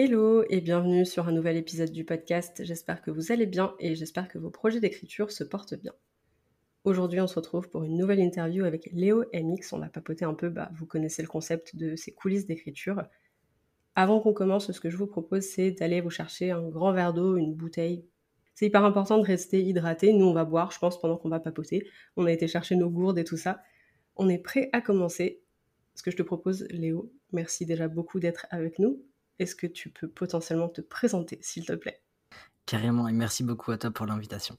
Hello et bienvenue sur un nouvel épisode du podcast. J'espère que vous allez bien et j'espère que vos projets d'écriture se portent bien. Aujourd'hui, on se retrouve pour une nouvelle interview avec Léo MX. On va papoter un peu, bah, vous connaissez le concept de ces coulisses d'écriture. Avant qu'on commence, ce que je vous propose, c'est d'aller vous chercher un grand verre d'eau, une bouteille. C'est hyper important de rester hydraté. Nous, on va boire, je pense, pendant qu'on va papoter. On a été chercher nos gourdes et tout ça. On est prêt à commencer. Ce que je te propose, Léo, merci déjà beaucoup d'être avec nous. Est-ce que tu peux potentiellement te présenter, s'il te plaît? Carrément, et merci beaucoup à toi pour l'invitation.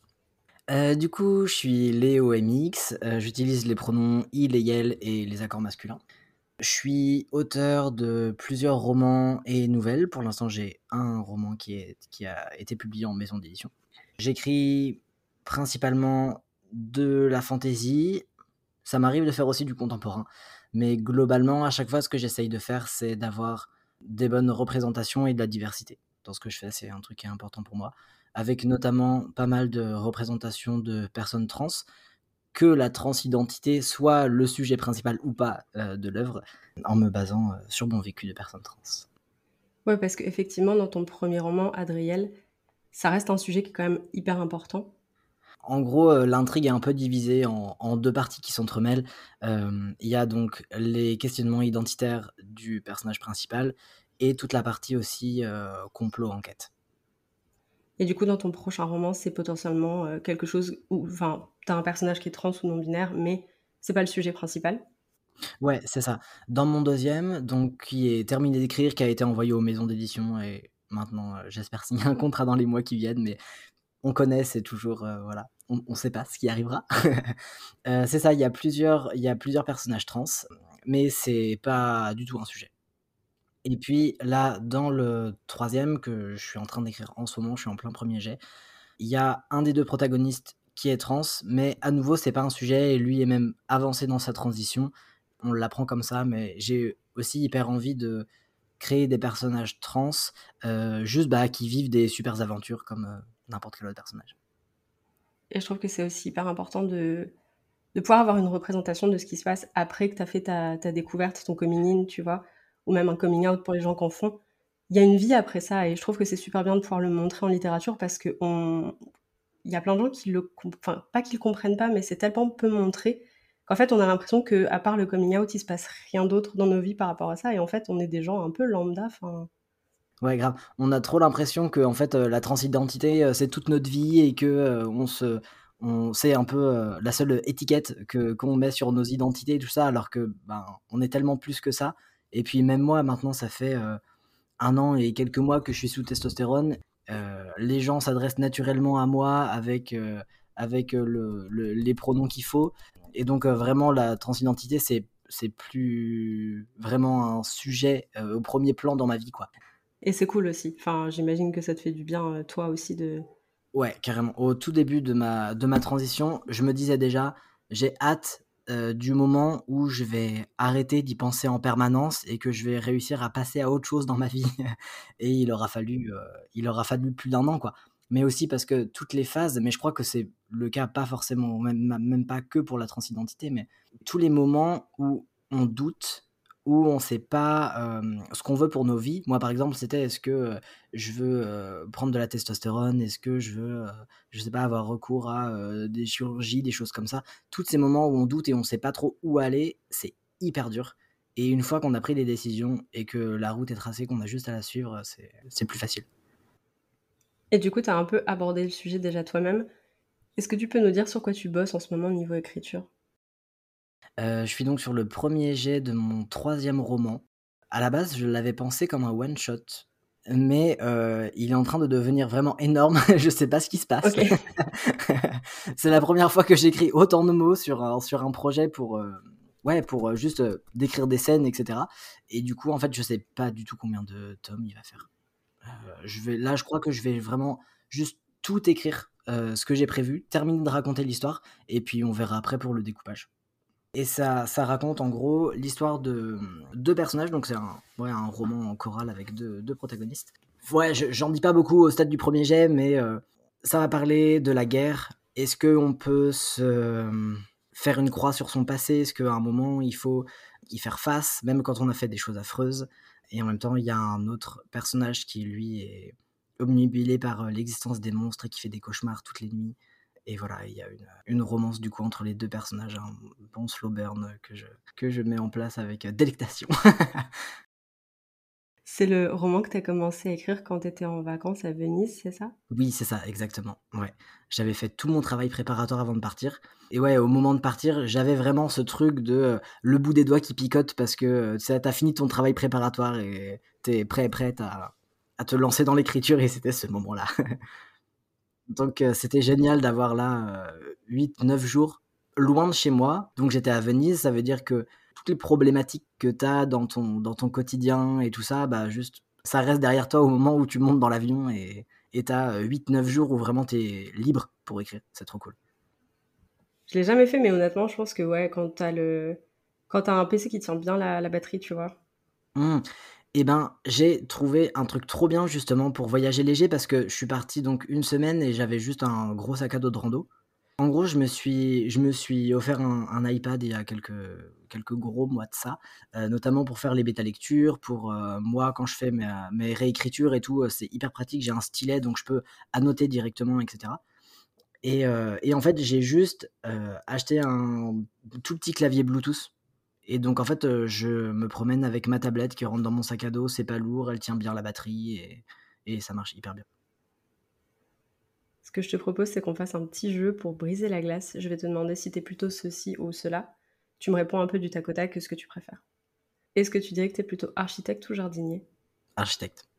Euh, du coup, je suis Léo MX, euh, j'utilise les pronoms il et yel et les accords masculins. Je suis auteur de plusieurs romans et nouvelles. Pour l'instant, j'ai un roman qui, qui a été publié en maison d'édition. J'écris principalement de la fantaisie. Ça m'arrive de faire aussi du contemporain. Mais globalement, à chaque fois, ce que j'essaye de faire, c'est d'avoir des bonnes représentations et de la diversité dans ce que je fais. C'est un truc qui est important pour moi. Avec notamment pas mal de représentations de personnes trans, que la transidentité soit le sujet principal ou pas euh, de l'œuvre, en me basant euh, sur mon vécu de personne trans. Ouais, parce qu'effectivement, dans ton premier roman, Adriel, ça reste un sujet qui est quand même hyper important. En gros, euh, l'intrigue est un peu divisée en, deux parties qui s'entremêlent. Euh, il y a donc les questionnements identitaires du personnage principal et toute la partie aussi euh, complot-enquête. Et du coup, dans ton prochain roman, c'est potentiellement quelque chose où, enfin, as un personnage qui est trans ou non-binaire, mais c'est pas le sujet principal. Ouais, c'est ça. Dans mon deuxième, donc qui est terminé d'écrire, qui a été envoyé aux maisons d'édition et maintenant, j'espère signer un contrat dans les mois qui viennent, mais on connaît, c'est toujours voilà, on ne sait pas ce qui arrivera. Euh, c'est ça, il y, a plusieurs, il y a plusieurs personnages trans, mais c'est pas du tout un sujet. Et puis là, dans le troisième que je suis en train d'écrire en ce moment, je suis en plein premier jet, il y a un des deux protagonistes qui est trans, mais à nouveau, c'est pas un sujet, et lui est même avancé dans sa transition. On l'apprend comme ça, mais j'ai aussi hyper envie de créer des personnages trans, euh, juste bah, qui vivent des super aventures comme euh, n'importe quel autre personnage. Et je trouve que c'est aussi hyper important de, de pouvoir avoir une représentation de ce qui se passe après que tu as fait ta, ta, découverte, ton coming in, tu vois, ou même un coming out pour les gens qui en font. Il y a une vie après ça et je trouve que c'est super bien de pouvoir le montrer en littérature parce que on... y a plein de gens qui le, enfin pas qu'ils comprennent pas, mais c'est tellement peu montré qu'en fait on a l'impression que à part le coming out, il se passe rien d'autre dans nos vies par rapport à ça et en fait on est des gens un peu lambda. Enfin, Ouais, grave. On a trop l'impression que en fait, euh, la transidentité, euh, c'est toute notre vie et que euh, on se, on, c'est un peu la seule étiquette que qu'on met sur nos identités et tout ça, alors que ben, on est tellement plus que ça. Et puis même moi, maintenant, ça fait un an et quelques mois que je suis sous testostérone. les gens s'adressent naturellement à moi avec avec le, les pronoms qu'il faut. Et donc vraiment, la transidentité, c'est c'est plus vraiment un sujet au premier plan dans ma vie, quoi. Et c'est cool aussi. Enfin, j'imagine que ça te fait du bien, euh, toi aussi, de. Ouais, carrément. Au tout début de ma, de ma transition, je me disais déjà, j'ai hâte euh, du moment où je vais arrêter d'y penser en permanence et que je vais réussir à passer à autre chose dans ma vie. et il aura fallu, euh, il aura fallu plus d'un an, quoi. Mais aussi parce que toutes les phases, mais je crois que c'est le cas pas forcément, même, même pas que pour la transidentité, mais tous les moments où on doute où on ne sait pas ce qu'on veut pour nos vies. Moi, par exemple, c'était est-ce que je veux prendre de la testostérone? Est-ce que je veux, je sais pas, avoir recours à des chirurgies, des choses comme ça? Tous ces moments où on doute et on ne sait pas trop où aller, c'est hyper dur. Et une fois qu'on a pris des décisions et que la route est tracée, qu'on a juste à la suivre, c'est plus facile. Et du coup, tu as un peu abordé le sujet déjà toi-même. Est-ce que tu peux nous dire sur quoi tu bosses en ce moment au niveau écriture? Euh, je suis donc sur le premier jet de mon troisième roman. À la base, je l'avais pensé comme un one-shot, mais euh, il est en train de devenir vraiment énorme. je sais pas ce qui se passe. c'est la première fois que j'écris autant de mots sur un, sur un projet pour, euh, ouais, pour juste décrire des scènes, etc. Et du coup, en fait, je sais pas du tout combien de tomes il va faire. je vais, là, je crois que je vais vraiment juste tout écrire, ce que j'ai prévu, terminer de raconter l'histoire, et puis on verra après pour le découpage. Et ça, ça raconte en gros l'histoire de deux personnages, donc c'est un, un roman en chorale avec deux, protagonistes. Ouais, j'en dis pas beaucoup au stade du premier jet, mais ça va parler de la guerre. Est-ce qu'on peut se faire une croix sur son passé? Est-ce qu'à un moment il faut y faire face, même quand on a fait des choses affreuses? Et en même temps, il y a un autre personnage qui lui est omnibilé par euh, l'existence des monstres et qui fait des cauchemars toutes les nuits. Et voilà, il y a une, romance du coup entre les deux personnages, un bon slow burn que je, que je mets en place avec euh, délectation. C'est le roman que tu as commencé à écrire quand tu étais en vacances à Venise, c'est ça? Oui, c'est ça, exactement. Ouais. J'avais fait tout mon travail préparatoire avant de partir. Et ouais, au moment de partir, j'avais vraiment ce truc de euh, le bout des doigts qui picote parce que tu as fini ton travail préparatoire et tu es prêt, prête à, à te lancer dans l'écriture et c'était ce moment-là. Donc euh, c'était génial d'avoir là 8-9 euh, jours loin de chez moi. Donc j'étais à Venise, ça veut dire que toutes les problématiques que tu as dans ton, dans ton quotidien et tout ça, bah juste ça reste derrière toi au moment où tu montes dans l'avion et tu as 8-9 jours où vraiment tu es libre pour écrire. C'est trop cool. Je l'ai jamais fait, mais honnêtement, je pense que ouais, quand tu as, le... quand as un PC qui tient bien la, batterie, tu vois. Mmh. Eh ben, j'ai trouvé un truc trop bien justement pour voyager léger parce que je suis parti donc une semaine et j'avais juste un gros sac à dos de rando. En gros, je me suis, je me suis offert un, iPad il y a quelques, quelques gros mois de ça, euh, notamment pour faire les bêta lectures. Pour euh, moi, quand je fais mes, mes réécritures et tout, euh, c'est hyper pratique. J'ai un stylet donc je peux annoter directement, etc. Et, et en fait, j'ai juste acheté un tout petit clavier Bluetooth et donc en fait, je me promène avec ma tablette qui rentre dans mon sac à dos, c'est pas lourd, elle tient bien la batterie et, ça marche hyper bien. Ce que je te propose, c'est qu'on fasse un petit jeu pour briser la glace. Je vais te demander si tu es plutôt ceci ou cela. Tu me réponds un peu du tac au tac ce que tu préfères. Est-ce que tu dirais que tu es plutôt architecte ou jardinier? Architecte.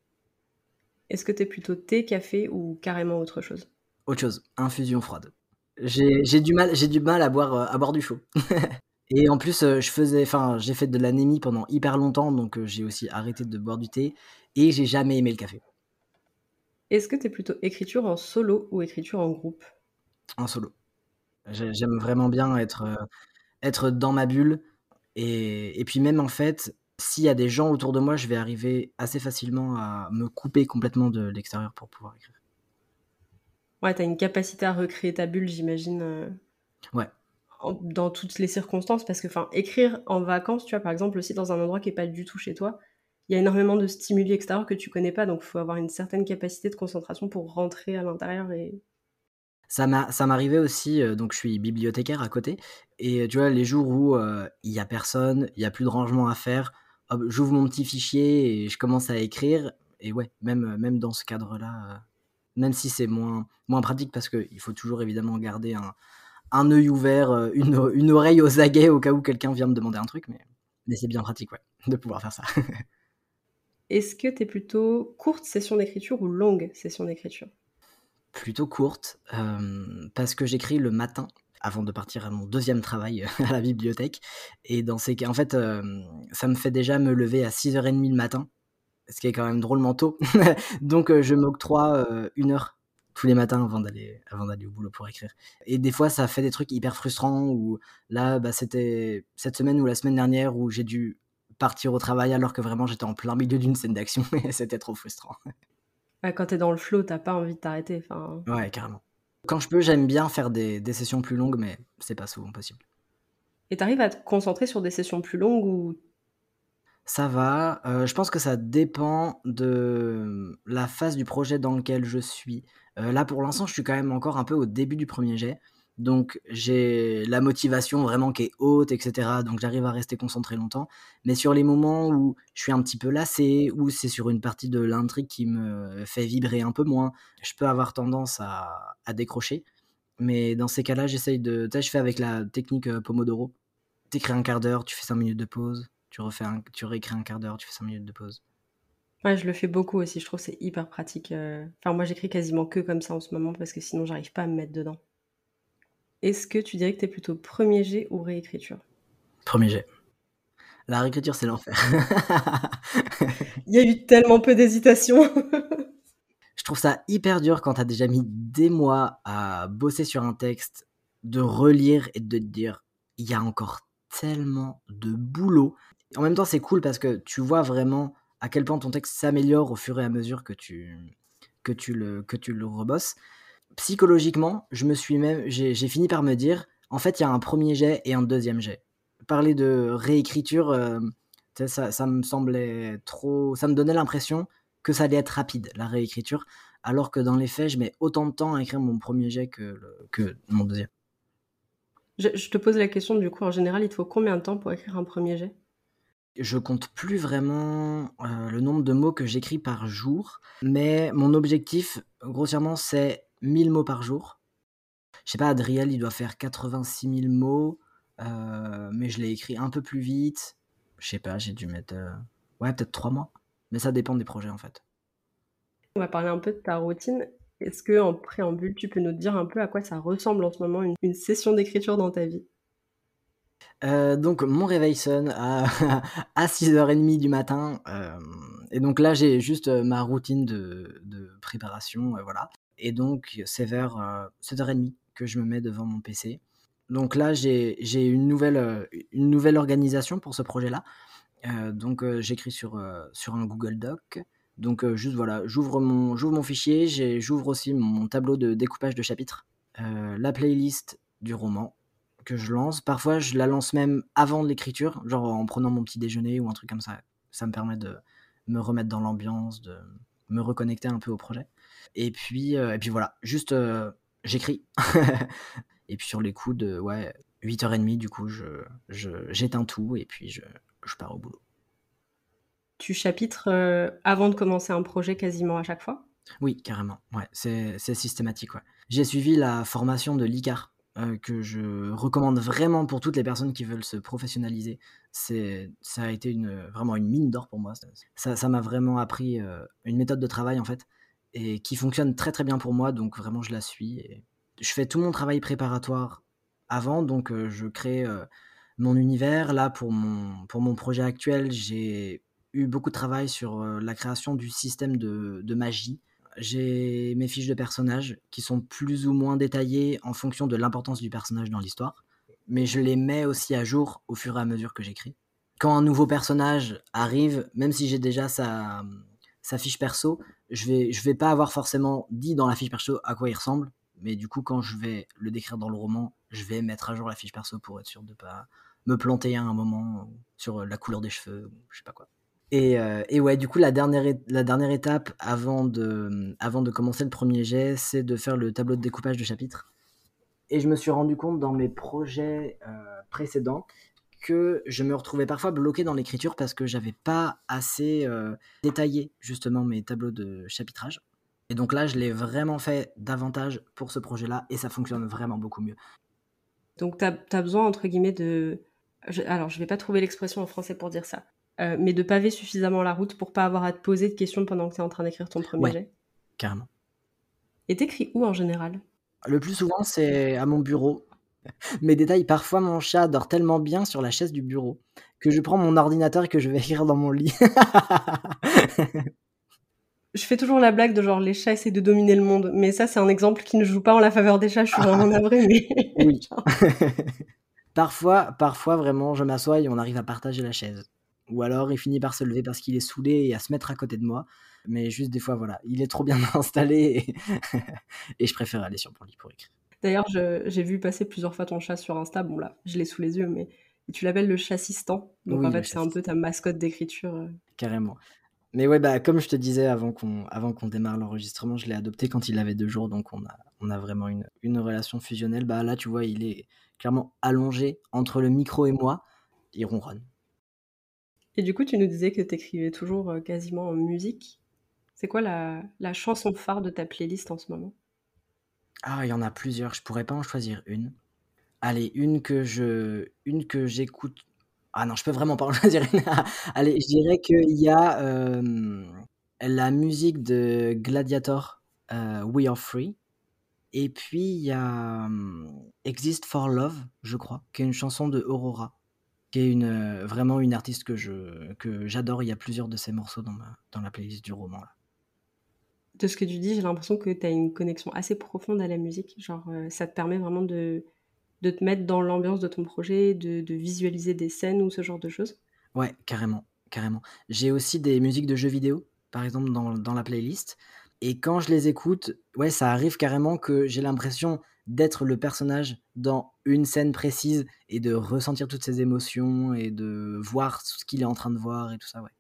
Est-ce que tu es plutôt thé, café ou carrément autre chose? Autre chose, infusion froide. J'ai du mal, j'ai du mal à boire, à boire du chaud. Et en plus, euh, je faisais, enfin, j'ai fait de l'anémie pendant hyper longtemps, donc euh, j'ai aussi arrêté de boire du thé et j'ai jamais aimé le café. Est-ce que tu es plutôt écriture en solo ou écriture en groupe? En solo. J'aime vraiment bien être, euh, être dans ma bulle. Et, et puis même en fait, s'il y a des gens autour de moi, je vais arriver assez facilement à me couper complètement de l'extérieur pour pouvoir écrire. Ouais, tu as une capacité à recréer ta bulle, j'imagine. Ouais, dans toutes les circonstances parce que enfin écrire en vacances tu vois par exemple aussi dans un endroit qui est pas du tout chez toi il y a énormément de stimuli extérieurs que tu connais pas donc il faut avoir une certaine capacité de concentration pour rentrer à l'intérieur et ça m'arrivait aussi euh, donc je suis bibliothécaire à côté et tu vois les jours où euh, il y a personne il y a plus de rangement à faire j'ouvre mon petit fichier et je commence à écrire et ouais même même dans ce cadre là euh, même si c'est moins moins pratique parce que il faut toujours évidemment garder un un œil ouvert, euh, une, une, oreille aux aguets au cas où quelqu'un vient me demander un truc, mais, mais c'est bien pratique, ouais, de pouvoir faire ça. Est-ce que tu es plutôt courte session d'écriture ou longue session d'écriture? Plutôt courte, euh, parce que j'écris le matin avant de partir à mon deuxième travail à la bibliothèque. Et dans ces cas, en fait, euh, ça me fait déjà me lever à 6h30 le matin, ce qui est quand même drôlement tôt. Donc je m'octroie une heure tous les matins avant d'aller avant d'aller au boulot pour écrire. Et des fois, ça fait des trucs hyper frustrants. Ou là, bah, c'était cette semaine ou la semaine dernière où j'ai dû partir au travail alors que vraiment j'étais en plein milieu d'une scène d'action et c'était trop frustrant. quand t'es dans le flow, t'as pas envie de t'arrêter. Enfin... Ouais, carrément. Quand je peux, j'aime bien faire des, des, sessions plus longues, mais c'est pas souvent possible. Et t'arrives à te concentrer sur des sessions plus longues ou ça va. Euh, je pense que ça dépend de la phase du projet dans lequel je suis. Euh, là, pour l'instant, je suis quand même encore un peu au début du premier jet. Donc, j'ai la motivation vraiment qui est haute, etc. Donc, j'arrive à rester concentré longtemps. Mais sur les moments où je suis un petit peu lassé, ou c'est sur une partie de l'intrigue qui me fait vibrer un peu moins, je peux avoir tendance à, décrocher. Mais dans ces cas-là, j'essaye de. Tu sais, je fais avec la technique euh, Pomodoro. T'écris un quart d'heure, tu fais 5 minutes de pause, tu, refais tu réécris un quart d'heure, tu fais 5 minutes de pause. Ouais, je le fais beaucoup aussi, je trouve que c'est hyper pratique. Euh. Enfin, moi j'écris quasiment que comme ça en ce moment parce que sinon j'arrive pas à me mettre dedans. Est-ce que tu dirais que tu es plutôt premier jet ou réécriture? Premier jet. La réécriture, c'est l'enfer. Il y a eu tellement peu d'hésitation. je trouve ça hyper dur quand tu as déjà mis des mois à bosser sur un texte, de relire et de te dire, il y a encore tellement de boulot. En même temps, c'est cool parce que tu vois vraiment à quel point ton texte s'améliore au fur et à mesure que tu, que tu, le, que tu le rebosses. Psychologiquement, je me suis même, j'ai fini par me dire, en fait, il y a un premier jet et un deuxième jet. Parler de réécriture, euh, ça, ça, me semblait trop. Ça me donnait l'impression que ça allait être rapide, la réécriture, alors que dans les faits, je mets autant de temps à écrire mon premier jet que, que mon deuxième. Je, te pose la question, du coup, en général, il te faut combien de temps pour écrire un premier jet? Je compte plus vraiment euh, le nombre de mots que j'écris par jour, mais mon objectif, grossièrement, c'est 1000 mots par jour. Je sais pas, Adriel, il doit faire 86 000 mots, euh, mais je l'ai écrit un peu plus vite. Je sais pas, j'ai dû mettre. Euh, ouais, peut-être 3 mois. Mais ça dépend des projets en fait. On va parler un peu de ta routine. Est-ce que en préambule, tu peux nous dire un peu à quoi ça ressemble en ce moment une, session d'écriture dans ta vie? Euh, donc mon réveil sonne à, à 6h30 du matin euh, et donc là j'ai juste euh, ma routine de, préparation voilà. Et donc c'est vers 7h30 que je me mets devant mon PC donc là j'ai une nouvelle, une nouvelle organisation pour ce projet là donc j'écris sur, sur un Google Doc. Donc juste voilà, j'ouvre mon, mon fichier, j'ouvre aussi mon tableau de découpage de chapitres, la playlist du roman que je lance. Parfois je la lance même avant l'écriture, genre en prenant mon petit déjeuner ou un truc comme ça. Ça me permet de me remettre dans l'ambiance, de me reconnecter un peu au projet. Et puis, et puis voilà, juste j'écris. et puis sur les coups de ouais, 8h30, du coup, je, j'éteins tout et puis je, je pars au boulot tu chapitres euh, avant de commencer un projet quasiment à chaque fois? Oui, carrément. Ouais, c'est systématique. Ouais. J'ai suivi la formation de l'ICAR, euh, que je recommande vraiment pour toutes les personnes qui veulent se professionnaliser. C'est, ça a été vraiment une mine d'or pour moi. Ça, m'a vraiment appris euh, une méthode de travail en fait, et qui fonctionne très très bien pour moi. Donc vraiment, je la suis. Je fais tout mon travail préparatoire avant, donc je crée mon univers. Là, pour mon, pour mon projet actuel, j'ai eu beaucoup de travail sur la création du système de, magie. J'ai mes fiches de personnages qui sont plus ou moins détaillées en fonction de l'importance du personnage dans l'histoire, mais je les mets aussi à jour au fur et à mesure que j'écris. Quand un nouveau personnage arrive, même si j'ai déjà sa, sa fiche perso, je vais, vais pas avoir forcément dit dans la fiche perso à quoi il ressemble, mais du coup, quand je vais le décrire dans le roman, je vais mettre à jour la fiche perso pour être sûr de pas me planter à un moment sur la couleur des cheveux, je sais pas quoi. Euh, et, ouais, du coup, la dernière, étape avant de, avant de commencer le premier jet, c'est de faire le tableau de découpage de chapitres. Et je me suis rendu compte dans mes projets euh, précédents que je me retrouvais parfois bloqué dans l'écriture parce que j'avais pas assez euh, détaillé justement mes tableaux de chapitrage. Et donc là, je l'ai vraiment fait davantage pour ce projet-là et ça fonctionne vraiment beaucoup mieux. Donc tu as, besoin, entre guillemets, de... alors, je vais pas trouver l'expression en français pour dire ça. Euh, mais de paver suffisamment la route pour pas avoir à te poser de questions pendant que tu es en train d'écrire ton premier ouais, jet. Carrément. Et t'écris où en général? Le plus souvent, c'est à mon bureau. Mes détails, parfois mon chat dort tellement bien sur la chaise du bureau que je prends mon ordinateur et que je vais écrire dans mon lit. je fais toujours la blague de genre les chats essaient de dominer le monde, mais ça c'est un exemple qui ne joue pas en la faveur des chats, je suis vraiment navrée, mais... oui. parfois, parfois vraiment, je m'assois et on arrive à partager la chaise. Ou alors il finit par se lever parce qu'il est saoulé et à se mettre à côté de moi. Mais juste des fois, voilà, il est trop bien installé et, je préfère aller sur mon lit pour écrire. D'ailleurs, j'ai vu passer plusieurs fois ton chat sur Insta. Bon, là, je l'ai sous les yeux, mais tu l'appelles le chassistant. Donc en fait, c'est un peu ta mascotte d'écriture. Euh. Carrément. Mais ouais, bah, comme je te disais avant qu'on avant qu'on démarre l'enregistrement, je l'ai adopté quand il avait deux jours, donc on a, on a vraiment une, une relation fusionnelle. Bah, là, tu vois, il est clairement allongé entre le micro et moi. Il ronronne. Et du coup, tu nous disais que tu écrivais toujours euh, quasiment en musique. C'est quoi la, chanson phare de ta playlist en ce moment? Ah, il y en a plusieurs. Je pourrais pas en choisir une. Allez, une que je, une que j'écoute. Ah non, je peux vraiment pas en choisir une. Allez, je dirais qu'il y a euh, la musique de Gladiator, euh, We Are Free. Et puis il y a Exist for Love, je crois, qui est une chanson de Aurora qui est une, euh, vraiment une artiste que je que j'adore. Il y a plusieurs de ses morceaux dans, ma, dans la playlist du roman. de ce que tu dis, j'ai l'impression que tu as une connexion assez profonde à la musique. Genre, euh, ça te permet vraiment de, de te mettre dans l'ambiance de ton projet, de, de, visualiser des scènes ou ce genre de choses. Ouais, carrément, carrément. J'ai aussi des musiques de jeux vidéo, par exemple, dans, dans la playlist. Et quand je les écoute, ouais, ça arrive carrément que j'ai l'impression d'être le personnage dans une scène précise et de ressentir toutes ses émotions et de voir ce qu'il est en train de voir et tout ça, ouais.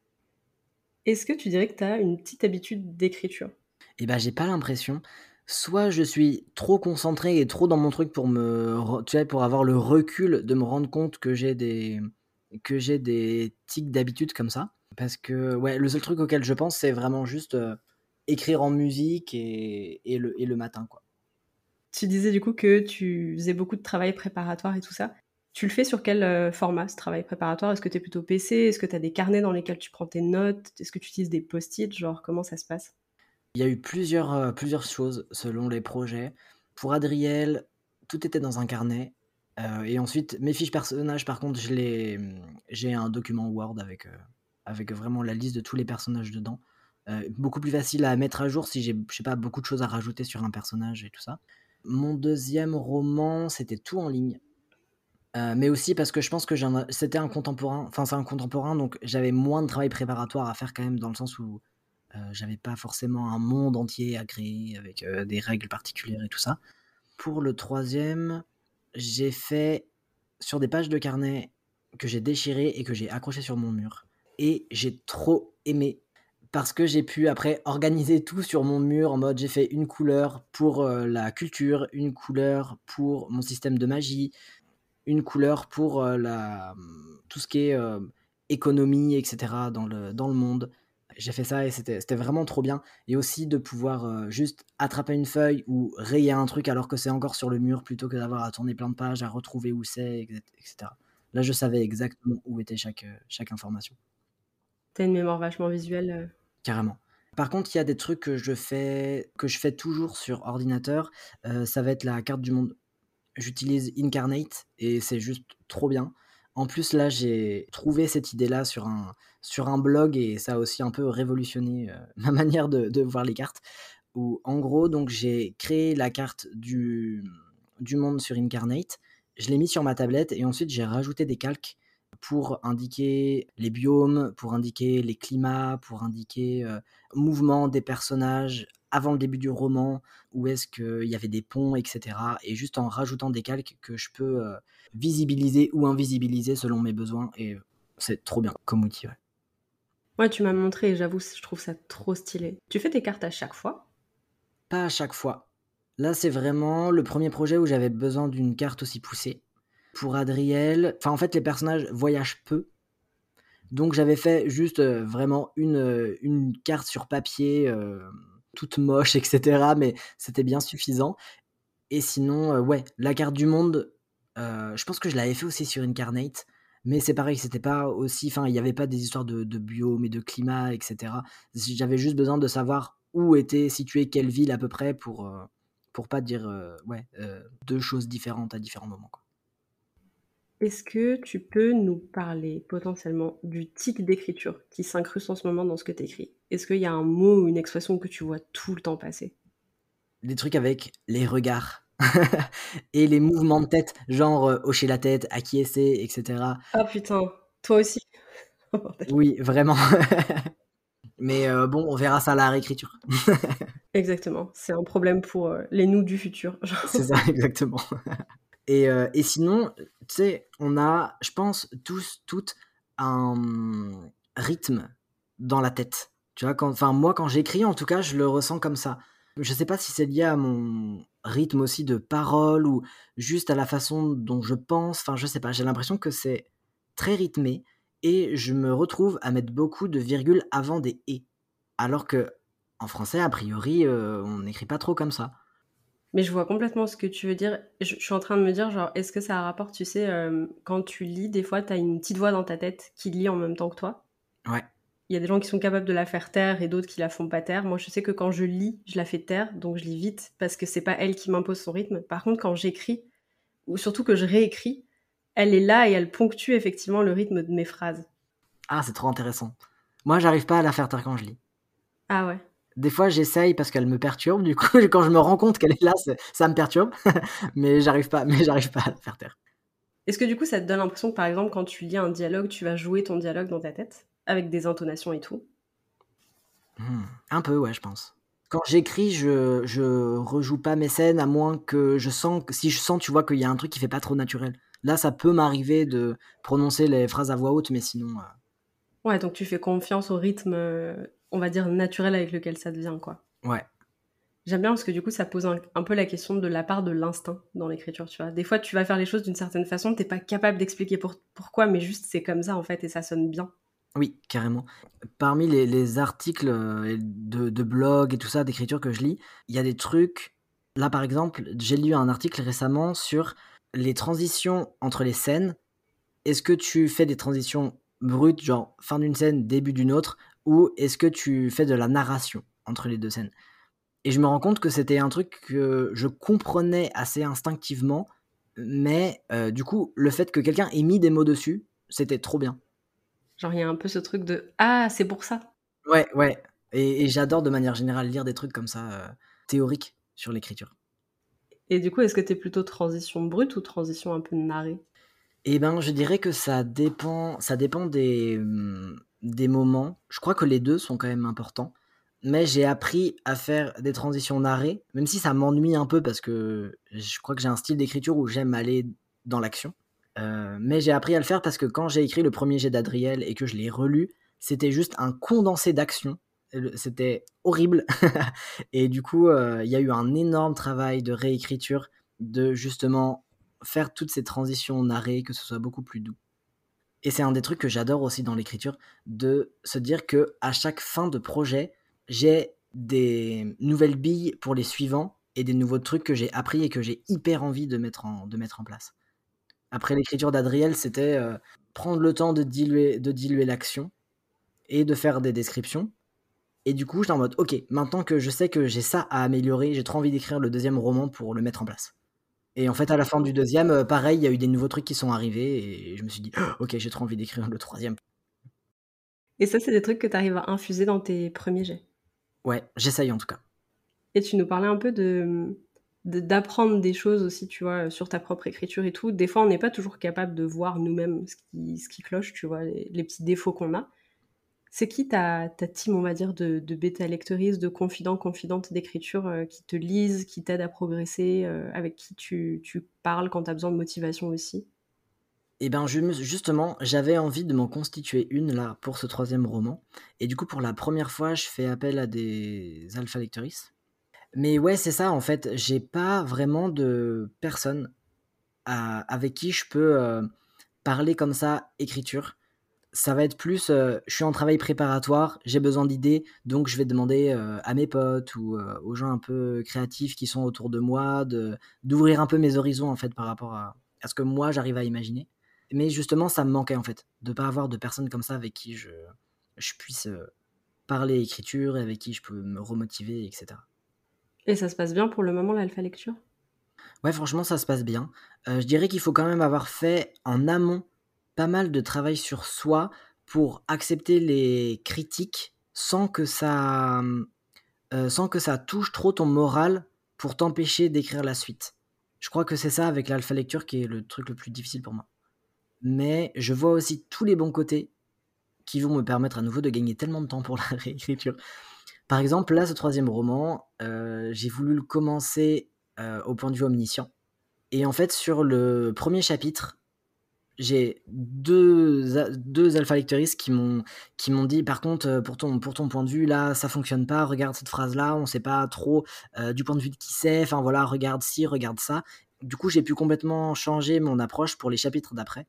Est-ce que tu dirais que tu as une petite habitude d'écriture? Eh ben, j'ai pas l'impression. Soit je suis trop concentré et trop dans mon truc pour me, tu vois, pour avoir le recul de me rendre compte que j'ai des, que j'ai des tics d'habitude comme ça. Parce que ouais, le seul truc auquel je pense, c'est vraiment juste euh, écrire en musique et, et, le, et le matin, quoi. Tu disais du coup que tu faisais beaucoup de travail préparatoire et tout ça. Tu le fais sur quel euh, format ce travail préparatoire? Est-ce que tu es plutôt PC Est-ce que tu as des carnets dans lesquels tu prends tes notes? Est-ce que tu utilises des post-it? Genre comment ça se passe? Il y a eu plusieurs, euh, plusieurs choses selon les projets. Pour Adriel, tout était dans un carnet. Euh, et ensuite, mes fiches personnages, par contre, j'ai un document Word avec, avec vraiment la liste de tous les personnages dedans. beaucoup plus facile à mettre à jour si j'ai, pas, beaucoup de choses à rajouter sur un personnage et tout ça. Mon deuxième roman, c'était tout en ligne. Euh, mais aussi parce que je pense que c'était un contemporain, enfin c'est un contemporain, donc j'avais moins de travail préparatoire à faire quand même, dans le sens où euh, j'avais pas forcément un monde entier à créer avec euh, des règles particulières et tout ça. Pour le troisième, j'ai fait sur des pages de carnet que j'ai déchirées et que j'ai accrochées sur mon mur. Et j'ai trop aimé parce que j'ai pu après organiser tout sur mon mur en mode j'ai fait une couleur pour la culture, une couleur pour mon système de magie, une couleur pour euh, la, tout ce qui est euh, économie, etc. dans le, dans le monde. J'ai fait ça et c'était vraiment trop bien. Et aussi de pouvoir euh, juste attraper une feuille ou rayer un truc alors que c'est encore sur le mur plutôt que d'avoir à tourner plein de pages, à retrouver où c'est, etc. Là, je savais exactement où était chaque, chaque information. T'as une mémoire vachement visuelle. Carrément. Par contre, il y a des trucs que je fais, que je fais toujours sur ordinateur. ça va être la carte du monde j'utilise Incarnate et c'est juste trop bien. En plus, là, j'ai trouvé cette idée-là sur un, sur un blog et ça a aussi un peu révolutionné euh, ma manière de, voir les cartes. Où, en gros, donc j'ai créé la carte du, du monde sur Incarnate, je l'ai mis sur ma tablette et ensuite j'ai rajouté des calques pour indiquer les biomes, pour indiquer les climats, pour indiquer euh, mouvement des personnages, avant le début du roman, où est-ce qu'il y avait des ponts, etc. Et juste en rajoutant des calques que je peux euh, visibiliser ou invisibiliser selon mes besoins. Et c'est trop bien comme outil. Ouais, ouais tu m'as montré et j'avoue, je trouve ça trop stylé. Tu fais tes cartes à chaque fois? Pas à chaque fois. Là, c'est vraiment le premier projet où j'avais besoin d'une carte aussi poussée. Pour Adriel, enfin en fait, les personnages voyagent peu. Donc j'avais fait juste euh, vraiment une, euh, une carte sur papier toute moche, etc. Mais c'était bien suffisant. Et sinon, euh, ouais, la carte du monde, euh, je pense que je l'avais fait aussi sur Incarnate. Mais c'est pareil, c'était pas aussi. Enfin, il n'y avait pas des histoires de, de biome et de climat, etc. J'avais juste besoin de savoir où était située quelle ville à peu près pour, euh, pour pas dire ouais, deux choses différentes à différents moments. Est-ce que tu peux nous parler potentiellement du tic d'écriture qui s'incruste en ce moment dans ce que tu écris Est-ce qu'il y a un mot ou une expression que tu vois tout le temps passer? Des trucs avec les regards et les mouvements de tête, genre euh, hocher la tête, acquiescer, etc. Ah putain, toi aussi Oui, vraiment. Mais euh, bon, on verra ça à la réécriture. exactement, c'est un problème pour euh, les nous du futur. c'est ça, exactement. Euh, et, sinon, tu sais, on a, je pense, tous, toutes un rythme dans la tête. Tu vois, enfin, moi, quand j'écris, en tout cas, je le ressens comme ça. Je sais pas si c'est lié à mon rythme aussi de parole ou juste à la façon dont je pense. Enfin, je sais pas. J'ai l'impression que c'est très rythmé et je me retrouve à mettre beaucoup de virgules avant des et. Alors que en français, a priori, euh, on n'écrit pas trop comme ça. Mais je vois complètement ce que tu veux dire. Je, suis en train de me dire, genre, est-ce que ça a un rapport, tu sais, euh, quand tu lis, des fois, tu as une petite voix dans ta tête qui lit en même temps que toi? Ouais. Il y a des gens qui sont capables de la faire taire et d'autres qui la font pas taire. Moi, je sais que quand je lis, je la fais taire, donc je lis vite parce que c'est pas elle qui m'impose son rythme. Par contre, quand j'écris, ou surtout que je réécris, elle est là et elle ponctue effectivement le rythme de mes phrases. Ah, c'est trop intéressant. Moi, j'arrive pas à la faire taire quand je lis. Ah ouais. Des fois, j'essaye parce qu'elle me perturbe. Du coup, quand je me rends compte qu'elle est là, ça me perturbe. mais j'arrive pas, mais j'arrive pas à la faire taire. Est-ce que du coup, ça te donne l'impression que, par exemple, quand tu lis un dialogue, tu vas jouer ton dialogue dans ta tête avec des intonations et tout? Mmh, Un peu, ouais, je pense. Quand j'écris, je, je rejoue pas mes scènes à moins que je sens que si je sens, tu vois, qu'il y a un truc qui fait pas trop naturel. Là, ça peut m'arriver de prononcer les phrases à voix haute, mais sinon. Euh, Ouais, donc tu fais confiance au rythme, euh, on va dire, naturel avec lequel ça devient, quoi. Ouais. J'aime bien parce que du coup, ça pose un, peu la question de la part de l'instinct dans l'écriture, tu vois. Des fois, tu vas faire les choses d'une certaine façon, t'es pas capable d'expliquer pourquoi, mais juste c'est comme ça, en fait, et ça sonne bien. Oui, carrément. Parmi les, articles euh, de, de blog et tout ça, d'écriture que je lis, il y a des trucs. Là, par exemple, j'ai lu un article récemment sur les transitions entre les scènes. Est-ce que tu fais des transitions brute, genre fin d'une scène, début d'une autre, ou est-ce que tu fais de la narration entre les deux scènes? Et je me rends compte que c'était un truc que je comprenais assez instinctivement, mais euh, du coup, le fait que quelqu'un ait mis des mots dessus, c'était trop bien. Genre, il y a un peu ce truc de Ah, c'est pour ça. Ouais, ouais. Et, j'adore de manière générale lire des trucs comme ça, euh, théoriques sur l'écriture. Et du coup, est-ce que tu es plutôt transition brute ou transition un peu narrée? Eh ben, je dirais que ça dépend, ça dépend des, mmh, des moments. Je crois que les deux sont quand même importants. Mais j'ai appris à faire des transitions narrées, même si ça m'ennuie un peu parce que je crois que j'ai un style d'écriture où j'aime aller dans l'action. Euh, mais j'ai appris à le faire parce que quand j'ai écrit le premier jet d'Adriel et que je l'ai relu, c'était juste un condensé d'action. C'était horrible. et du coup, euh, il y a eu un énorme travail de réécriture, de justement faire toutes ces transitions narrées, que ce soit beaucoup plus doux. Et c'est un des trucs que j'adore aussi dans l'écriture, de se dire que à chaque fin de projet, j'ai des nouvelles billes pour les suivants et des nouveaux trucs que j'ai appris et que j'ai hyper envie de mettre en, de mettre en place. Après l'écriture d'Adriel, c'était euh, prendre le temps de diluer, de diluer l'action et de faire des descriptions. Et du coup, j'étais en mode, ok, maintenant que je sais que j'ai ça à améliorer, j'ai trop envie d'écrire le deuxième roman pour le mettre en place. Et en fait, à la fin du deuxième, euh, pareil, il y a eu des nouveaux trucs qui sont arrivés et je me suis dit, ok, j'ai trop envie d'écrire le troisième. Et ça, c'est des trucs que tu arrives à infuser dans tes premiers jets. Ouais, j'essaye en tout cas. Et tu nous parlais un peu de d'apprendre des choses aussi, tu vois, sur ta propre écriture et tout. Des fois, on n'est pas toujours capable de voir nous-mêmes ce qui, ce qui cloche, tu vois, les petits défauts qu'on a. C'est qui ta, ta team, on va dire, de, de bêta-lectrices, de confidents, confidentes d'écriture euh, qui te lisent, qui t'aident à progresser, euh, avec qui tu, tu parles quand tu as besoin de motivation aussi? Eh bien, justement, j'avais envie de m'en constituer une là pour ce troisième roman. Et du coup, pour la première fois, je fais appel à des alpha-lectrices. Mais ouais, c'est ça, en fait, j'ai pas vraiment de personne avec qui je peux euh, parler comme ça, écriture ça va être plus, euh, je suis en travail préparatoire, j'ai besoin d'idées, donc je vais demander euh, à mes potes ou euh, aux gens un peu créatifs qui sont autour de moi de d'ouvrir un peu mes horizons en fait par rapport à, à ce que moi j'arrive à imaginer. Mais justement, ça me manquait en fait de pas avoir de personnes comme ça avec qui je, je puisse parler écriture et avec qui je peux me remotiver, etc. Et ça se passe bien pour le moment l'alpha lecture? Ouais, franchement, ça se passe bien. je dirais qu'il faut quand même avoir fait en amont pas mal de travail sur soi pour accepter les critiques sans que ça, euh, sans que ça touche trop ton moral pour t'empêcher d'écrire la suite. Je crois que c'est ça avec l'alpha lecture qui est le truc le plus difficile pour moi. Mais je vois aussi tous les bons côtés qui vont me permettre à nouveau de gagner tellement de temps pour la réécriture. Par exemple, là, ce troisième roman, euh, j'ai voulu le commencer euh, au point de vue omniscient. Et en fait, sur le premier chapitre, j'ai deux, deux alpha m'ont qui m'ont dit par contre euh, pour ton pour ton point de vue là ça fonctionne pas regarde cette phrase là on sait pas trop euh, du point de vue de qui c'est enfin voilà regarde ci regarde ça. Du coup j'ai pu complètement changer mon approche pour les chapitres d'après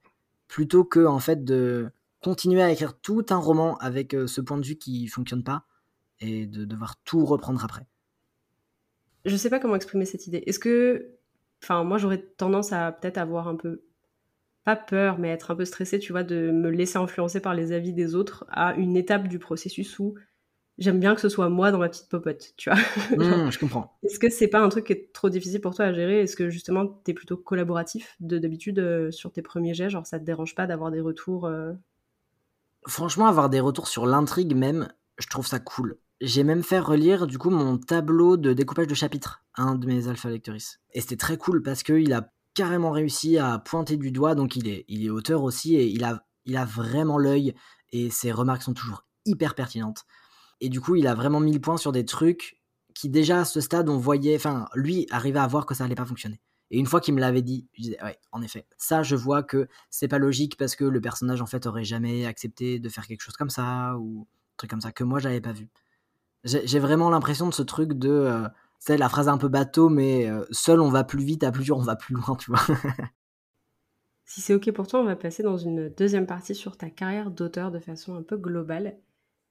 plutôt que en fait de continuer à écrire tout un roman avec euh, ce point de vue qui fonctionne pas et de devoir tout reprendre après. Je sais pas comment exprimer cette idée. Est-ce que enfin moi j'aurais tendance à peut-être avoir un peu pas peur, mais être un peu stressée, tu vois, de me laisser influencer par les avis des autres à une étape du processus où j'aime bien que ce soit moi dans ma petite popote, tu vois. Mmh, je comprends. Est-ce que c'est pas un truc qui est trop difficile pour toi à gérer? Est-ce que justement t'es plutôt collaboratif de d'habitude euh, sur tes premiers jets? Genre ça te dérange pas d'avoir des retours euh? Franchement, avoir des retours sur l'intrigue même, je trouve ça cool. j'ai même fait relire du coup mon tableau de découpage de chapitres à un de mes alpha lectrices. Et c'était très cool parce qu'il a carrément réussi à pointer du doigt, donc il est, il est auteur aussi et il a, il a vraiment l'œil et ses remarques sont toujours hyper pertinentes. Et du coup, il a vraiment mis le point sur des trucs qui déjà à ce stade on voyait, enfin lui arrivait à voir que ça allait pas fonctionner. Et une fois qu'il me l'avait dit, je disais ouais, en effet, ça je vois que c'est pas logique parce que le personnage en fait aurait jamais accepté de faire quelque chose comme ça ou un truc comme ça que moi j'avais pas vu. J'ai vraiment l'impression de ce truc de, c'est euh, la phrase un peu bateau, mais euh, seul on va plus vite, à plusieurs on va plus loin, tu vois. si c'est ok pour toi, on va passer dans une deuxième partie sur ta carrière d'auteur de façon un peu globale.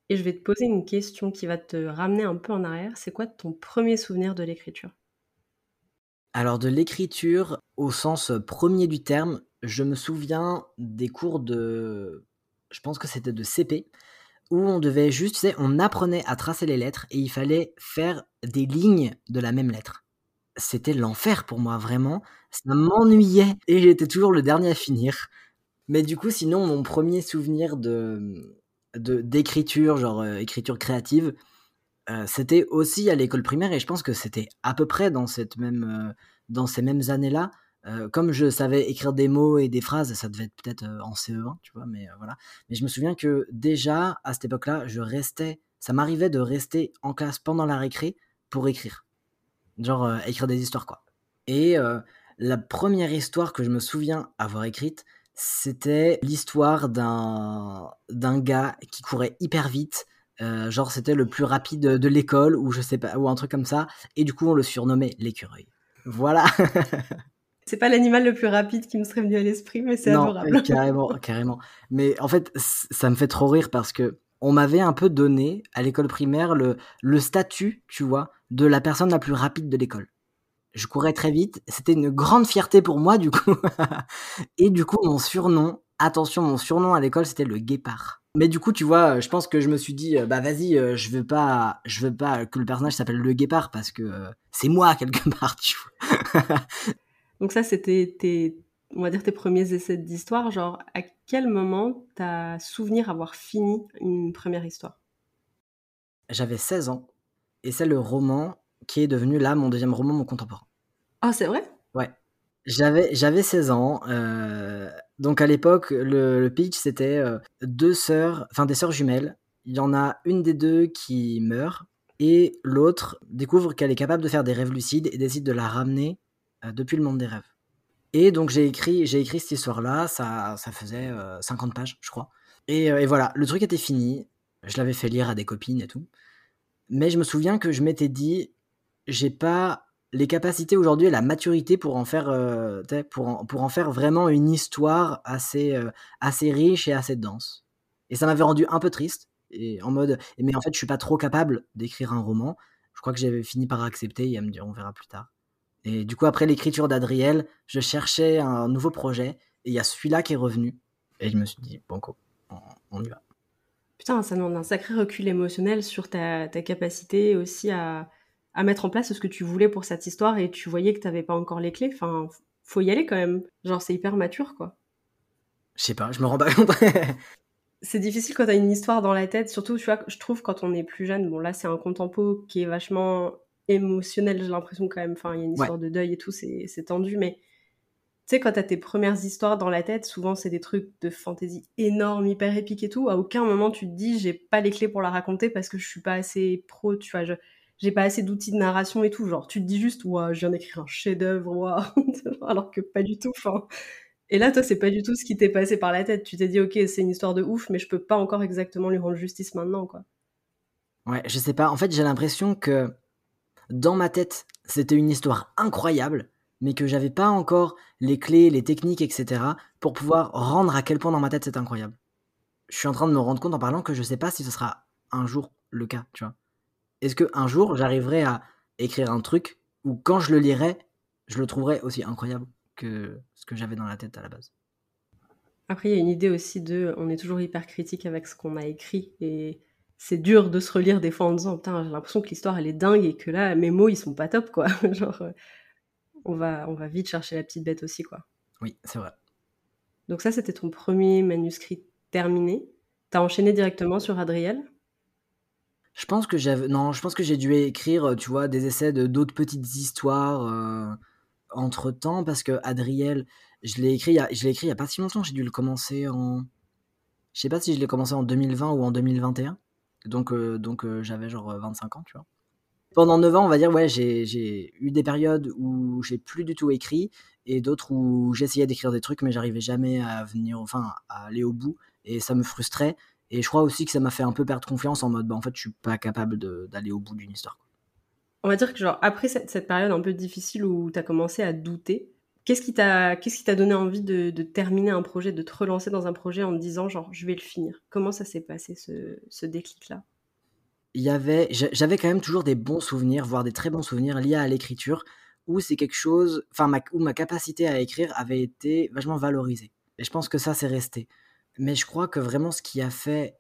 Et je vais te poser une question qui va te ramener un peu en arrière. C'est quoi ton premier souvenir de l'écriture? Alors de l'écriture, au sens premier du terme, je me souviens des cours de... Je pense que c'était de CP, où on devait juste, tu sais, on apprenait à tracer les lettres et il fallait faire des lignes de la même lettre. C'était l'enfer pour moi, vraiment. Ça m'ennuyait et j'étais toujours le dernier à finir. Mais du coup, sinon, mon premier souvenir de, d'écriture, genre euh, écriture créative, euh, c'était aussi à l'école primaire et je pense que c'était à peu près dans cette même euh, dans ces mêmes années-là. Comme je savais écrire des mots et des phrases, ça devait être peut-être en CE1, tu vois, mais voilà. Mais je me souviens que déjà à cette époque-là, je restais, ça m'arrivait de rester en classe pendant la récré pour écrire, genre écrire des histoires quoi. Et la première histoire que je me souviens avoir écrite, c'était l'histoire d'un d'un gars qui courait hyper vite. Euh, genre c'était le plus rapide de l'école ou je sais pas ou un truc comme ça et du coup on le surnommait l'écureuil. Voilà. c'est pas l'animal le plus rapide qui me serait venu à l'esprit mais c'est adorable. carrément, carrément. Mais en fait ça me fait trop rire parce que on m'avait un peu donné à l'école primaire le le statut, tu vois, de la personne la plus rapide de l'école je courais très vite. C'était une grande fierté pour moi, du coup. et du coup, mon surnom, attention, mon surnom à l'école, c'était le guépard. Mais du coup, tu vois, je pense que je me suis dit, euh, bah vas-y, euh, je veux pas, je veux pas que le personnage s'appelle le guépard parce que euh, c'est moi quelque part, tu vois. Donc ça, c'était tes, on va dire tes premiers essais d'histoire. Genre, à quel moment t'as souvenir avoir fini une première histoire? J'avais 16 ans et c'est le roman qui est devenu là mon deuxième roman, mon contemporain. Ah, c'est vrai? Ouais. J'avais, j'avais 16 ans. Euh, donc à l'époque, le, pitch, c'était euh, deux sœurs, enfin des sœurs jumelles. Il y en a une des deux qui meurt et l'autre découvre qu'elle est capable de faire des rêves lucides et décide de la ramener depuis le monde des rêves. Et donc j'ai écrit, j'ai écrit cette histoire-là, ça, ça faisait 50 pages, je crois. Et, et, voilà, le truc était fini. Je l'avais fait lire à des copines et tout. Mais je me souviens que je m'étais dit, j'ai pas les capacités aujourd'hui et la maturité pour en faire euh, pour, en, pour en faire vraiment une histoire assez euh, assez riche et assez dense et ça m'avait rendu un peu triste et en mode mais en fait je suis pas trop capable d'écrire un roman je crois que j'avais fini par accepter et à me dire on verra plus tard et du coup après l'écriture d'Adriel je cherchais un nouveau projet et il y a celui-là qui est revenu et je me suis dit bon on, on y va putain ça demande un sacré recul émotionnel sur ta, ta capacité aussi à à mettre en place ce que tu voulais pour cette histoire et tu voyais que tu n'avais pas encore les clés. Enfin, faut y aller quand même. Genre, c'est hyper mature, quoi. Je sais pas, je me rends pas compte. c'est difficile quand tu as une histoire dans la tête, surtout, tu vois, je trouve quand on est plus jeune. Bon, là, c'est un contempo qui est vachement émotionnel, j'ai l'impression quand même. Enfin, il y a une histoire de deuil et tout, c'est tendu, mais tu sais, quand t'as tes premières histoires dans la tête, souvent c'est des trucs de fantaisie énormes, hyper épiques et tout. À aucun moment tu te dis j'ai pas les clés pour la raconter parce que je suis pas assez pro, tu vois. J'ai pas assez d'outils de narration et tout. Genre, tu te dis juste, ouais, je viens d'écrire un chef-d'œuvre, alors que pas du tout. Enfin, et là, toi, c'est pas du tout ce qui t'est passé par la tête. Tu t'es dit, ok, c'est une histoire de ouf, mais je peux pas encore exactement lui rendre justice maintenant, quoi. Ouais, je sais pas. En fait, j'ai l'impression que dans ma tête, c'était une histoire incroyable, mais que j'avais pas encore les clés, les techniques, etc., pour pouvoir rendre à quel point dans ma tête c'est incroyable. Je suis en train de me rendre compte en parlant que je sais pas si ce sera un jour le cas, tu vois. Est-ce qu'un jour, j'arriverai à écrire un truc où quand je le lirai, je le trouverai aussi incroyable que ce que j'avais dans la tête à la base? Après, il y a une idée aussi de, on est toujours hyper critique avec ce qu'on a écrit et c'est dur de se relire des fois en disant, putain, j'ai l'impression que l'histoire elle est dingue et que là, mes mots ils sont pas top quoi. Genre, euh, on va, on va vite chercher la petite bête aussi quoi. Oui, c'est vrai. Donc ça, c'était ton premier manuscrit terminé. T'as enchaîné directement sur Adriel? Je pense que j'avais non, je pense que j'ai dû écrire, tu vois, des essais de d'autres petites histoires entre temps parce que Adriel, je l'ai écrit, je l'ai écrit il y a pas si longtemps. J'ai dû le commencer en, je sais pas si je l'ai commencé en 2020 ou en 2021. Donc donc j'avais genre 25 ans, tu vois. Pendant 9 ans, on va dire, ouais, j'ai eu des périodes où j'ai plus du tout écrit et d'autres où j'essayais d'écrire des trucs mais j'arrivais jamais à venir, enfin, à aller au bout et ça me frustrait. Et je crois aussi que ça m'a fait un peu perdre confiance en mode, bah en fait, je suis pas capable d'aller au bout d'une histoire. On va dire que genre après cette, période un peu difficile où tu as commencé à douter, qu'est-ce qui t'a donné envie de, terminer un projet, de te relancer dans un projet en te disant genre je vais le finir? Comment ça s'est passé ce, ce déclic-là? Il y avait, j'avais quand même toujours des bons souvenirs, voire des très bons souvenirs liés à l'écriture, où c'est quelque chose, enfin, ma, où ma capacité à écrire avait été vachement valorisée. Et je pense que ça, c'est resté. Mais je crois que vraiment, ce qui a fait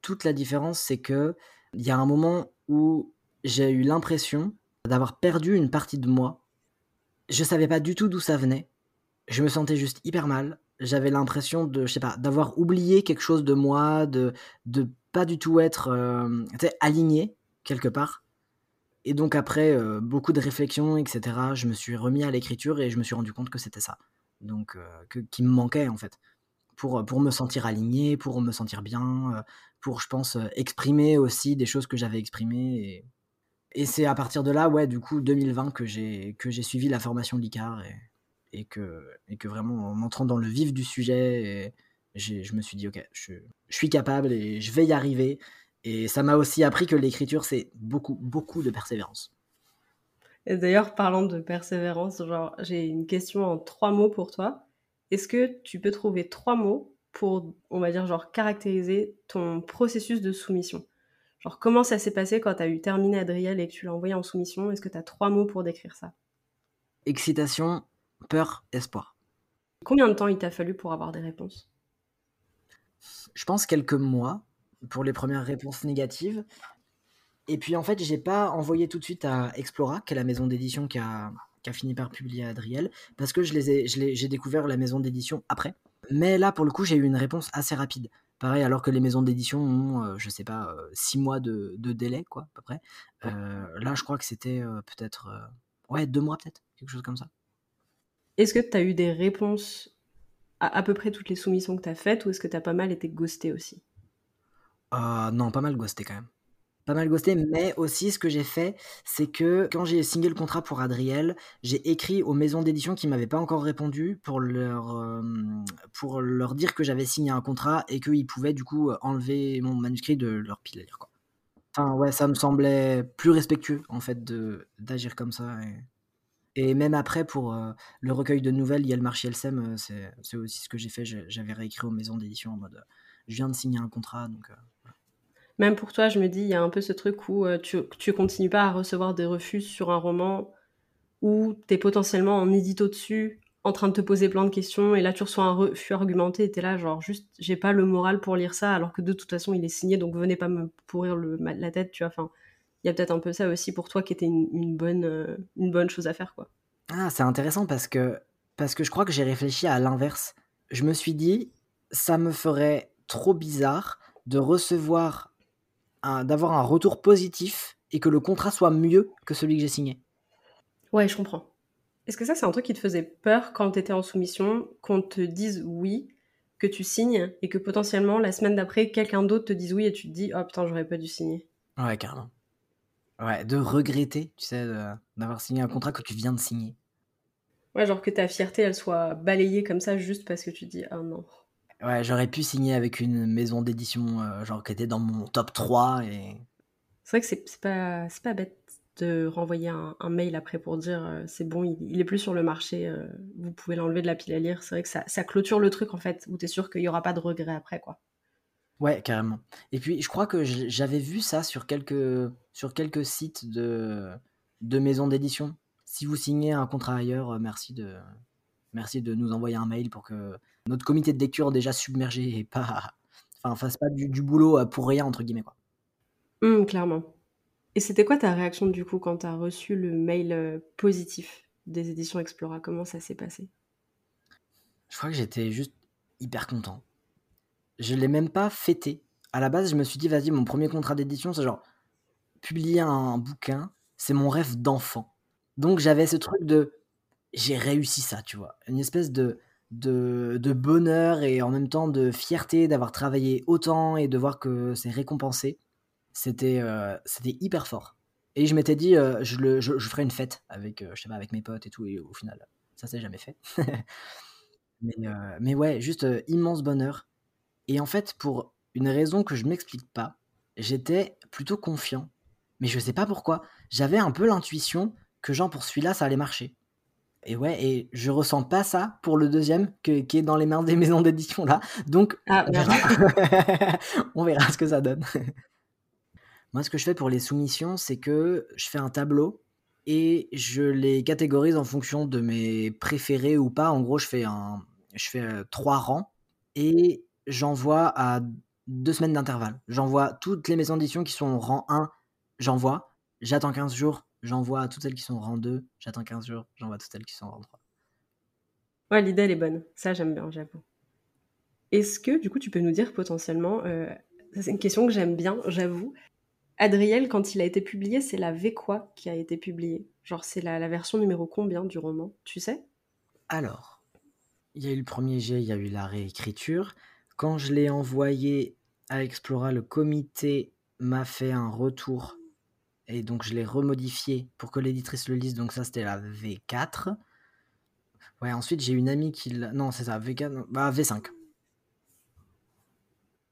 toute la différence, c'est que il y a un moment où j'ai eu l'impression d'avoir perdu une partie de moi. Je savais pas du tout d'où ça venait. Je me sentais juste hyper mal. J'avais l'impression de, je sais pas, d'avoir oublié quelque chose de moi, de, de pas du tout être euh, aligné quelque part. Et donc après euh, beaucoup de réflexions, etc., je me suis remis à l'écriture et je me suis rendu compte que c'était ça. Donc euh, qui me manquait en fait. Pour, pour me sentir aligné, pour me sentir bien, pour, je pense, exprimer aussi des choses que j'avais exprimées. Et c'est à partir de là, ouais, du coup, 2020, que j'ai, que j'ai suivi la formation l'ICAR et, que, vraiment, en entrant dans le vif du sujet, je me suis dit, ok, je, suis capable et je vais y arriver. Et ça m'a aussi appris que l'écriture, c'est beaucoup, beaucoup de persévérance. Et d'ailleurs, parlant de persévérance, j'ai une question en trois mots pour toi. Est-ce que tu peux trouver trois mots pour, on va dire, genre, caractériser ton processus de soumission? Genre, comment ça s'est passé quand tu as eu terminé Adriel et que tu l'as envoyé en soumission? Est-ce que tu as trois mots pour décrire ça? Excitation, peur, espoir. Combien de temps il t'a fallu pour avoir des réponses? Je pense, quelques mois pour les premières réponses négatives. Et puis en fait, j'ai pas envoyé tout de suite à Explora, qui est la maison d'édition qui a, fini par publier Adriel, parce que je les j'ai découvert la maison d'édition après. Mais là, pour le coup, j'ai eu une réponse assez rapide. Pareil, alors que les maisons d'édition ont, euh, je sais pas, euh, six mois de, délai, quoi, à peu près. Euh, là, je crois que c'était peut-être, ouais, deux mois peut-être, quelque chose comme ça. Est-ce que tu as eu des réponses à, peu près toutes les soumissions que tu as faites ou est-ce que tu as pas mal été ghosté aussi? Euh, Non, pas mal ghosté quand même. Pas mal ghosté, mais aussi ce que j'ai fait, c'est que quand j'ai signé le contrat pour Adriel, j'ai écrit aux maisons d'édition qui m'avaient pas encore répondu pour leur, euh, pour leur dire que j'avais signé un contrat et qu'ils pouvaient du coup enlever mon manuscrit de leur pile à lire. Enfin ouais, ça me semblait plus respectueux en fait d'agir comme ça. Et... Même après, pour euh, le recueil de nouvelles, il y a le marché LSM, euh, c'est aussi ce que j'ai fait. J'avais réécrit aux maisons d'édition en mode je viens de signer un contrat. Donc, Même pour toi, je me dis, il y a un peu ce truc où tu, tu continues pas à recevoir des refus sur un roman où tu es potentiellement en édito dessus, en train de te poser plein de questions, et là tu reçois un refus argumenté, et tu es là, genre, juste, j'ai pas le moral pour lire ça, alors que de toute façon, il est signé, donc venez pas me pourrir la tête, tu vois. Enfin, il y a peut-être un peu ça aussi pour toi qui était une, bonne, euh, une bonne chose à faire. quoi. Ah, c'est intéressant parce que, parce que je crois que j'ai réfléchi à l'inverse. Je me suis dit, ça me ferait trop bizarre de recevoir, d'avoir un retour positif et que le contrat soit mieux que celui que j'ai signé. Ouais, je comprends. Est-ce que ça, c'est un truc qui te faisait peur quand tu étais en soumission, qu'on te dise oui, que tu signes, et que potentiellement, la semaine d'après, quelqu'un d'autre te dise oui, et tu te dis, oh putain, j'aurais pas dû signer? Ouais, carrément. Ouais, de regretter, tu sais, d'avoir signé un contrat que tu viens de signer. Ouais, genre que ta fierté, elle soit balayée comme ça juste parce que tu dis ah non. Ouais, j'aurais pu signer avec une maison d'édition, euh, genre qui était dans mon top 3 et. C'est vrai que c'est pas, pas bête de renvoyer un, mail après pour dire euh, c'est bon, il, est plus sur le marché, euh, vous pouvez l'enlever de la pile à lire. C'est vrai que ça, ça clôture le truc en fait, où t'es sûr qu'il y aura pas de regret après quoi. Ouais, carrément. Et puis, je crois que j'avais vu ça sur quelques, sur quelques sites de, de maisons d'édition. Si vous signez un contrat ailleurs, euh, merci de, merci de nous envoyer un mail pour que notre comité de lecture déjà submergé et pas, enfin, fasse pas du, boulot pour rien, entre guillemets. Quoi. Mmh, clairement. Et c'était quoi ta réaction du coup quand tu as reçu le mail euh, positif des éditions Explora? Comment ça s'est passé? Je crois que j'étais juste hyper content je l'ai même pas fêté. À la base, je me suis dit, vas-y, mon premier contrat d'édition, c'est genre, publier un bouquin, c'est mon rêve d'enfant. Donc j'avais ce truc de j'ai réussi ça, tu vois. Une espèce de, de, bonheur et en même temps de fierté d'avoir travaillé autant et de voir que c'est récompensé. C'était euh, c'était hyper fort. Et je m'étais dit, euh, je, le, je, ferais une fête avec, euh, je sais pas, avec mes potes et tout. Et au final, ça s'est jamais fait. mais, mais ouais, juste immense bonheur. Et en fait, pour une raison que je m'explique pas, j'étais plutôt confiant. Mais je sais pas pourquoi. J'avais un peu l'intuition que genre pour celui-là, ça allait marcher. Et ouais, et je ressens pas ça pour le deuxième qui est dans les mains des maisons d'édition là. Donc, ah, on, verra. on verra ce que ça donne. Moi, ce que je fais pour les soumissions, c'est que je fais un tableau et je les catégorise en fonction de mes préférés ou pas. En gros, je fais, un, je fais euh, trois rangs et j'envoie à deux semaines d'intervalle. J'envoie toutes les maisons d'édition qui sont en rang 1, j'envoie. J'attends 15 jours, j'envoie à toutes celles qui sont en rang 2. J'attends 15 jours, j'envoie à toutes celles qui sont en rang 3. Ouais, l'idée, elle est bonne. Ça, j'aime bien, j'avoue. Est-ce que, du coup, tu peux nous dire potentiellement, euh, c'est une question que j'aime bien, j'avoue. Adriel, quand il a été publié, c'est la V quoi qui a été publiée Genre, c'est la, la, version numéro combien du roman? Tu sais? Alors, il y a eu le premier jet, il y a eu la réécriture. Quand je l'ai envoyé à Explora, le comité m'a fait un retour et donc je l'ai remodifié pour que l'éditrice le lise. Donc ça, c'était la V4. Ouais, ensuite j'ai une amie qui l'a. Non, c'est ça, V4. Bah, V5.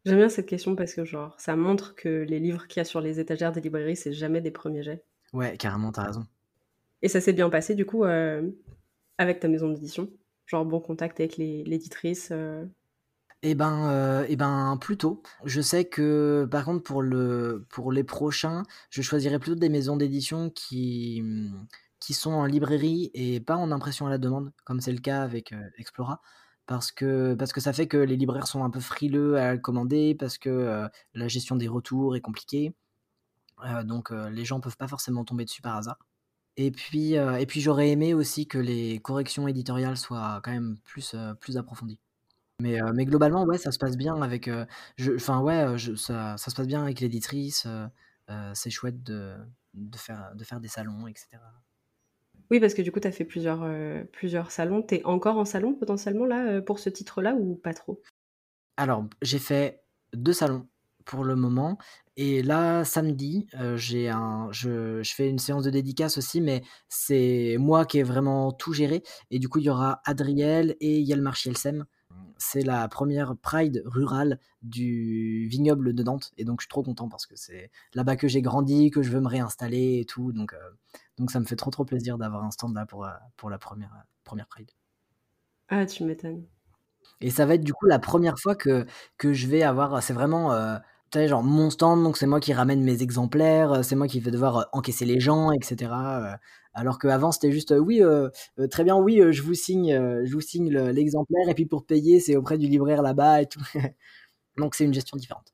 J'aime bien cette question parce que, genre, ça montre que les livres qu'il y a sur les étagères des librairies, c'est jamais des premiers jets. Ouais, carrément, t'as raison. Et ça s'est bien passé, du coup, euh, avec ta maison d'édition Genre, bon contact avec l'éditrice euh... Eh ben, euh, eh ben, plutôt. Je sais que, par contre, pour, le, pour les prochains, je choisirais plutôt des maisons d'édition qui, sont en librairie et pas en impression à la demande, comme c'est le cas avec euh, Explora parce que, ça fait que les libraires sont un peu frileux à commander, parce que euh, la gestion des retours est compliquée. Donc les gens peuvent pas forcément tomber dessus par hasard. Et puis, et puis j'aurais aimé aussi que les corrections éditoriales soient quand même plus approfondies. Mais, mais globalement, ouais, ça se passe bien avec. Enfin, ouais, je, ça, ça, se passe bien avec l'éditrice. c'est chouette de, de, faire, de faire des salons, etc. Oui, parce que du coup, tu as fait plusieurs, plusieurs salons. Tu es encore en salon potentiellement là pour ce titre-là ou pas trop? Alors, j'ai fait deux salons pour le moment. Et là, samedi, j'ai un, je, je, fais une séance de dédicace aussi, mais c'est moi qui ai vraiment tout géré. Et du coup, il y aura Adriel et Yelmar Chielsem. C'est la première Pride rurale du vignoble de Nantes. Et donc, je suis trop content parce que c'est là-bas que j'ai grandi, que je veux me réinstaller et tout. Donc, euh, donc ça me fait trop trop plaisir d'avoir un stand là pour, euh, pour la première, première Pride. Ah, tu m'étonnes. Et ça va être du coup la première fois que, que je vais avoir. C'est vraiment. Euh, sais, genre mon stand, donc c'est moi qui ramène mes exemplaires, c'est moi qui vais devoir encaisser les gens, etc. Alors qu'avant, c'était juste, oui, euh, très bien, oui, je vous signe, je vous signe l'exemplaire, et puis pour payer, c'est auprès du libraire là-bas et tout. donc c'est une gestion différente.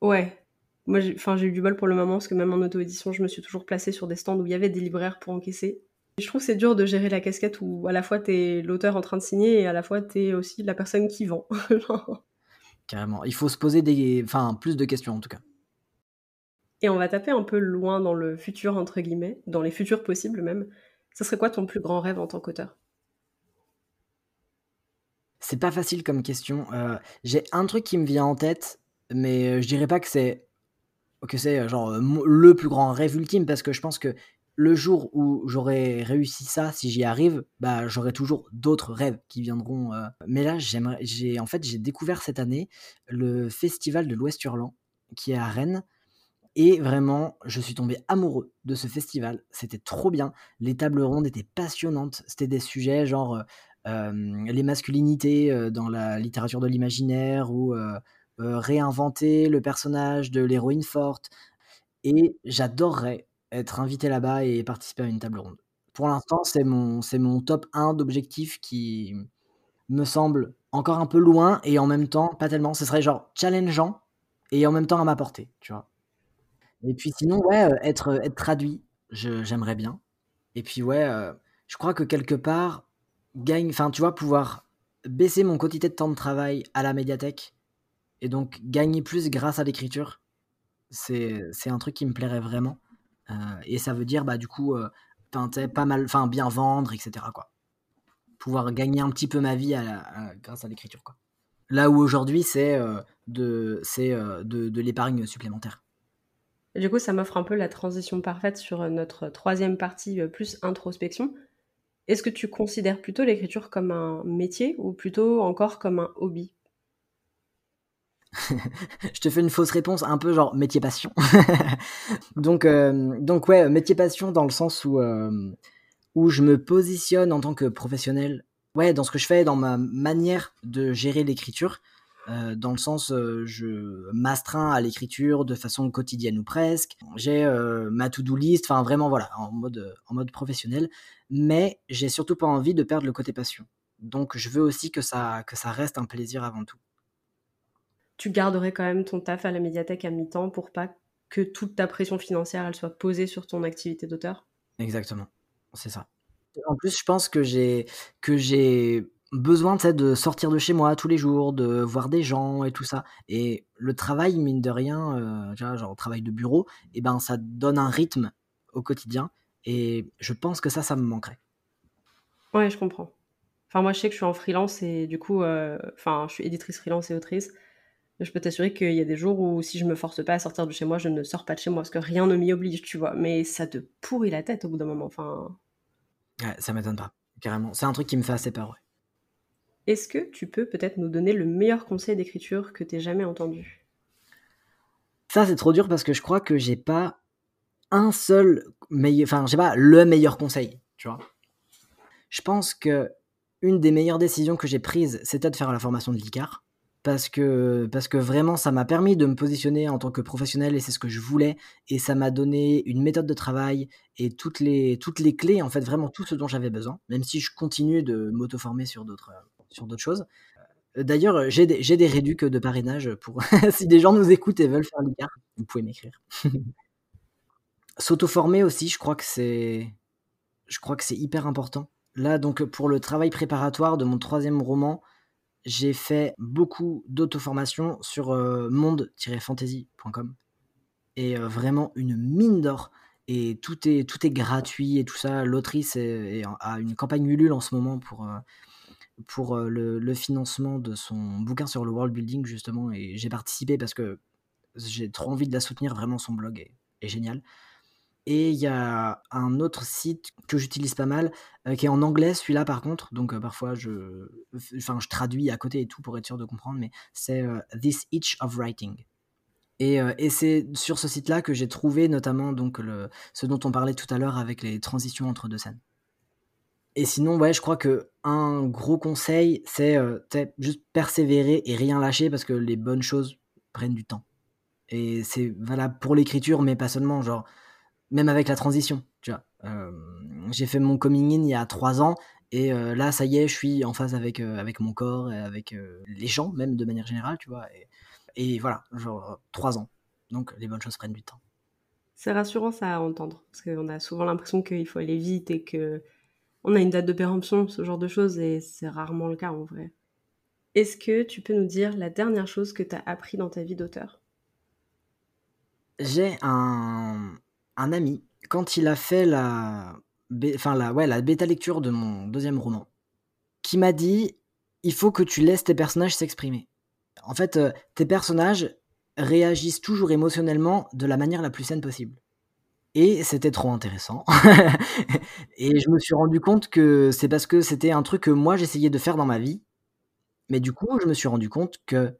Ouais, moi, j'ai eu du bol pour le moment parce que même en auto-édition, je me suis toujours placée sur des stands où il y avait des libraires pour encaisser. Je trouve c'est dur de gérer la casquette où à la fois t'es l'auteur en train de signer et à la fois t'es aussi la personne qui vend. Carrément. Il faut se poser des, enfin, plus de questions en tout cas. Et on va taper un peu loin dans le futur entre guillemets, dans les futurs possibles même. Ça serait quoi ton plus grand rêve en tant qu'auteur? C'est pas facile comme question. Euh, J'ai un truc qui me vient en tête, mais je dirais pas que c'est que c'est genre le plus grand rêve ultime parce que je pense que le jour où j'aurai réussi ça, si j'y arrive, bah j'aurai toujours d'autres rêves qui viendront. Euh... Mais là, j'ai en fait j'ai découvert cette année le festival de l'Ouest Hurlant qui est à Rennes. Et vraiment, je suis tombé amoureux de ce festival. C'était trop bien. Les tables rondes étaient passionnantes. C'était des sujets genre euh, les masculinités euh, dans la littérature de l'imaginaire ou euh, euh, réinventer le personnage de l'héroïne forte. Et j'adorerais être invité là-bas et participer à une table ronde. Pour l'instant, c'est mon, c'est mon top 1 d'objectifs qui me semble encore un peu loin et en même temps pas tellement. Ce serait genre challengeant et en même temps à ma portée, tu vois. Et puis sinon, ouais, euh, être, être traduit, j'aimerais bien. Et puis ouais, euh, je crois que quelque part, gagne, enfin tu vois, pouvoir baisser mon quotidien de temps de travail à la médiathèque et donc gagner plus grâce à l'écriture, C'est un truc qui me plairait vraiment. Et ça veut dire, bah, du coup, pas mal, enfin, bien vendre, etc. Quoi. Pouvoir gagner un petit peu ma vie grâce à l'écriture. Quoi. Là où aujourd'hui, c'est de, de, de l'épargne supplémentaire. Du coup, ça m'offre un peu la transition parfaite sur notre troisième partie, plus introspection. Est-ce que tu considères plutôt l'écriture comme un métier ou plutôt encore comme un hobby? je te fais une fausse réponse, un peu genre métier passion. donc, euh, donc ouais, métier passion dans le sens où, euh, où je me positionne en tant que professionnel, ouais, dans ce que je fais, dans ma manière de gérer l'écriture. Euh, dans le sens, je m'astreins à l'écriture de façon quotidienne ou presque. J'ai ma to-do list, enfin vraiment voilà, en mode, en mode professionnel. Mais j'ai surtout pas envie de perdre le côté passion. Donc je veux aussi que ça, que ça reste un plaisir avant tout. Tu garderais quand même ton taf à la médiathèque à mi-temps pour pas que toute ta pression financière elle soit posée sur ton activité d'auteur? Exactement, c'est ça. En plus, je pense que j'ai que j'ai besoin de sortir de chez moi tous les jours, de voir des gens et tout ça. Et le travail, mine de rien, euh, genre travail de bureau, et eh ben ça donne un rythme au quotidien. Et je pense que ça, ça me manquerait. Ouais, je comprends. Enfin, moi, je sais que je suis en freelance et du coup, euh, enfin, je suis éditrice freelance et autrice. Je peux t'assurer qu'il y a des jours où si je me force pas à sortir de chez moi, je ne sors pas de chez moi parce que rien ne m'y oblige, tu vois. Mais ça te pourrit la tête au bout d'un moment. Enfin. Ouais, ça m'étonne pas, carrément. C'est un truc qui me fait assez peur, ouais. Est-ce que tu peux peut-être nous donner le meilleur conseil d'écriture que tu aies jamais entendu? Ça, c'est trop dur parce que je crois que j'ai pas un seul meilleur, enfin, j'ai pas le meilleur conseil, tu vois. Je pense que une des meilleures décisions que j'ai prises, c'était de faire la formation de l'ICAR. Parce que, parce que vraiment, ça m'a permis de me positionner en tant que professionnel et c'est ce que je voulais. Et ça m'a donné une méthode de travail et toutes les, toutes les clés, en fait, vraiment tout ce dont j'avais besoin, même si je continue de m'auto-former sur d'autres, sur d'autres choses. Euh, d'ailleurs, j'ai des, j'ai des de parrainage pour si des gens nous écoutent et veulent faire l'ICAR, vous pouvez m'écrire. S'auto-former aussi, je crois que c'est, je crois que c'est hyper important. Là, donc, pour le travail préparatoire de mon troisième roman, j'ai fait beaucoup d'auto-formation sur euh, monde-fantasy.com. Et euh, vraiment une mine d'or. Et tout est, tout est gratuit et tout ça. L'autrice a une campagne Ulule en ce moment pour, euh, pour le, financement de son bouquin sur le world building, justement. Et j'ai participé parce que j'ai trop envie de la soutenir. Vraiment, son blog est génial. Et il y a un autre site que j'utilise pas mal, euh, qui est en anglais celui-là par contre, donc euh, parfois je, enfin, je traduis à côté et tout pour être sûr de comprendre, mais c'est euh, This Itch of Writing. Et, c'est sur ce site-là que j'ai trouvé notamment donc le, ce dont on parlait tout à l'heure avec les transitions entre deux scènes. Et sinon, ouais, je crois que un gros conseil, c'est juste persévérer et rien lâcher parce que les bonnes choses prennent du temps. Et c'est valable pour l'écriture, mais pas seulement. Genre, même avec la transition, tu vois. Euh, j'ai fait mon coming in il y a trois ans et euh, là, ça y est, je suis en phase avec, euh, avec mon corps et avec les gens, même de manière générale, tu vois. Et, voilà, genre trois ans. Donc les bonnes choses prennent du temps. C'est rassurant ça à entendre, parce qu'on a souvent l'impression qu'il faut aller vite et que on a une date de péremption, ce genre de choses, et c'est rarement le cas en vrai. Est-ce que tu peux nous dire la dernière chose que tu as appris dans ta vie d'auteur? J'ai un, un ami, quand il a fait la, enfin la, ouais, la bêta lecture de mon deuxième roman, qui m'a dit il faut que tu laisses tes personnages s'exprimer. En fait, euh, tes personnages réagissent toujours émotionnellement de la manière la plus saine possible. Et c'était trop intéressant. et je me suis rendu compte que c'est parce que c'était un truc que moi j'essayais de faire dans ma vie. Mais du coup, je me suis rendu compte que,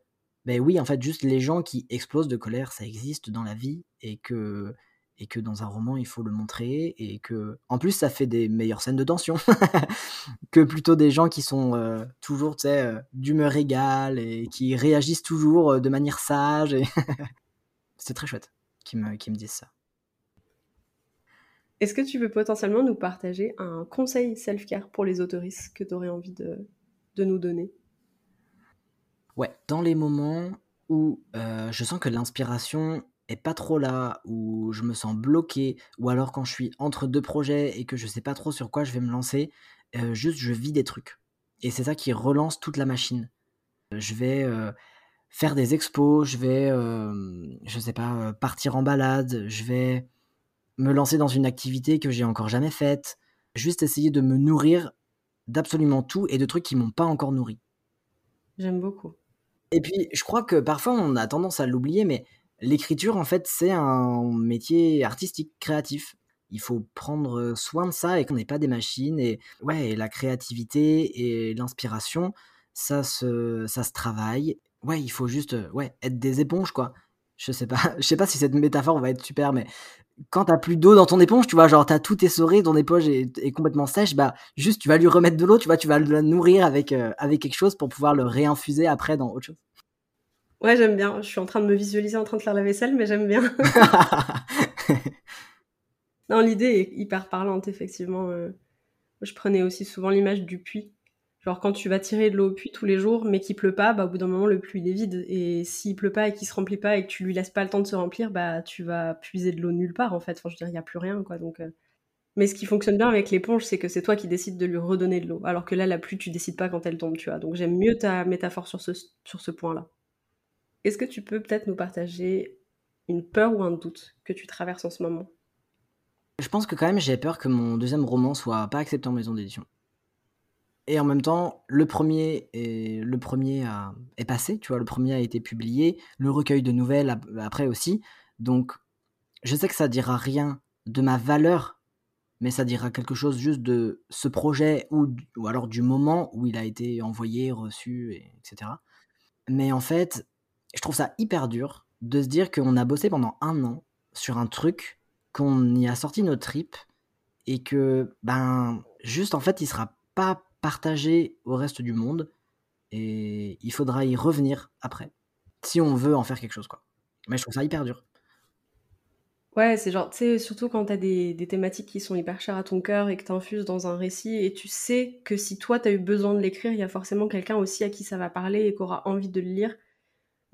ben oui, en fait, juste les gens qui explosent de colère, ça existe dans la vie et que et que dans un roman il faut le montrer et que en plus ça fait des meilleures scènes de tension que plutôt des gens qui sont euh, toujours tu sais euh, d'humeur égale et qui réagissent toujours euh, de manière sage et c'est très chouette qu'ils me, me disent ça. Est-ce que tu peux potentiellement nous partager un conseil self-care pour les autoristes que tu aurais envie de, de, nous donner? Ouais, dans les moments où je sens que l'inspiration est pas trop là, où je me sens bloqué, ou alors quand je suis entre deux projets et que je sais pas trop sur quoi je vais me lancer, juste je vis des trucs. Et c'est ça qui relance toute la machine. Je vais faire des expos, je vais, euh, je sais pas, euh, partir en balade, je vais me lancer dans une activité que j'ai encore jamais faite, juste essayer de me nourrir d'absolument tout et de trucs qui m'ont pas encore nourri. J'aime beaucoup. Et puis, je crois que parfois on a tendance à l'oublier, mais l'écriture, en fait, c'est un métier artistique, créatif. Il faut prendre soin de ça et qu'on n'est pas des machines. Et ouais, la créativité et l'inspiration, ça se, ça se travaille. Ouais, il faut juste ouais, être des éponges, quoi. Je sais pas, je sais pas si cette métaphore va être super, mais quand t'as plus d'eau dans ton éponge, tu vois, genre t'as tout essoré, ton éponge est, complètement sèche, bah juste tu vas lui remettre de l'eau, tu vois, tu vas le nourrir avec, euh, avec quelque chose pour pouvoir le réinfuser après dans autre chose. Ouais, j'aime bien. Je suis en train de me visualiser en train de faire la vaisselle, mais j'aime bien. non, l'idée est hyper parlante, effectivement. Euh. Je prenais aussi souvent l'image du puits. Genre quand tu vas tirer de l'eau au puits tous les jours, mais qu'il pleut pas, bah au bout d'un moment le puits il est vide. Et s'il pleut pas et qu'il se remplit pas et que tu lui laisses pas le temps de se remplir, bah tu vas puiser de l'eau nulle part en fait. Enfin je veux dire, il y a plus rien quoi. Donc, euh. Mais ce qui fonctionne bien avec l'éponge, c'est que c'est toi qui décides de lui redonner de l'eau. Alors que là, la pluie, tu décides pas quand elle tombe, tu vois. Donc j'aime mieux ta métaphore sur ce, sur ce point-là. Est-ce que tu peux peut-être nous partager une peur ou un doute que tu traverses en ce moment? Je pense que quand même j'ai peur que mon deuxième roman soit pas accepté en maison d'édition. Et en même temps, le premier, est, passé, tu vois, le premier a été publié, le recueil de nouvelles après aussi. Donc, je sais que ça dira rien de ma valeur, mais ça dira quelque chose juste de ce projet ou alors du moment où il a été envoyé, reçu, etc. Mais en fait, je trouve ça hyper dur de se dire qu'on a bossé pendant un an sur un truc, qu'on y a sorti nos tripes et que, ben, juste en fait, il sera pas partagé au reste du monde et il faudra y revenir après si on veut en faire quelque chose, quoi. Mais je trouve ça hyper dur. Ouais, c'est genre, tu sais, surtout quand t'as des, thématiques qui sont hyper chères à ton cœur et que t'infuses dans un récit et tu sais que si toi t'as eu besoin de l'écrire, il y a forcément quelqu'un aussi à qui ça va parler et qui aura envie de le lire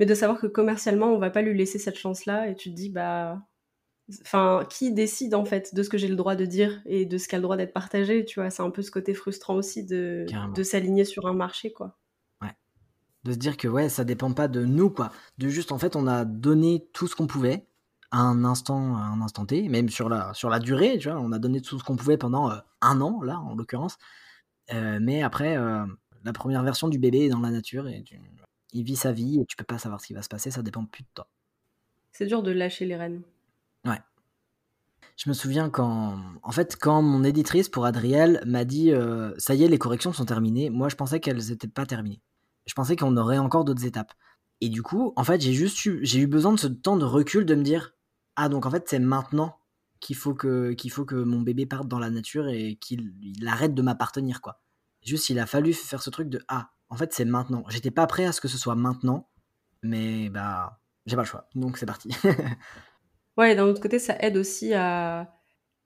mais de savoir que commercialement, on va pas lui laisser cette chance-là, et tu te dis, bah, enfin, qui décide en fait de ce que j'ai le droit de dire et de ce qui a le droit d'être partagé, tu vois, c'est un peu ce côté frustrant aussi de, de s'aligner sur un marché, quoi. Ouais. De se dire que ouais, ça dépend pas de nous, quoi. De juste, en fait, on a donné tout ce qu'on pouvait à un instant, à un instant T, même sur la, sur la durée, tu vois, on a donné tout ce qu'on pouvait pendant euh, un an, là, en l'occurrence. Euh, mais après, euh, la première version du bébé est dans la nature et tu, il vit sa vie et tu peux pas savoir ce qui va se passer, ça dépend plus de toi. C'est dur de lâcher les rênes. Ouais. Je me souviens quand, en fait, quand mon éditrice pour Adriel m'a dit euh, ça y est, les corrections sont terminées. Moi, je pensais qu'elles n'étaient pas terminées. Je pensais qu'on aurait encore d'autres étapes. Et du coup, en fait, j'ai juste eu, j'ai eu besoin de ce temps de recul de me dire ah donc en fait c'est maintenant qu'il faut que qu'il faut que mon bébé parte dans la nature et qu'il arrête de m'appartenir quoi. Juste il a fallu faire ce truc de ah en fait, c'est maintenant. J'étais pas prêt à ce que ce soit maintenant, mais bah, j'ai pas le choix. Donc c'est parti. ouais, d'un autre côté, ça aide aussi à.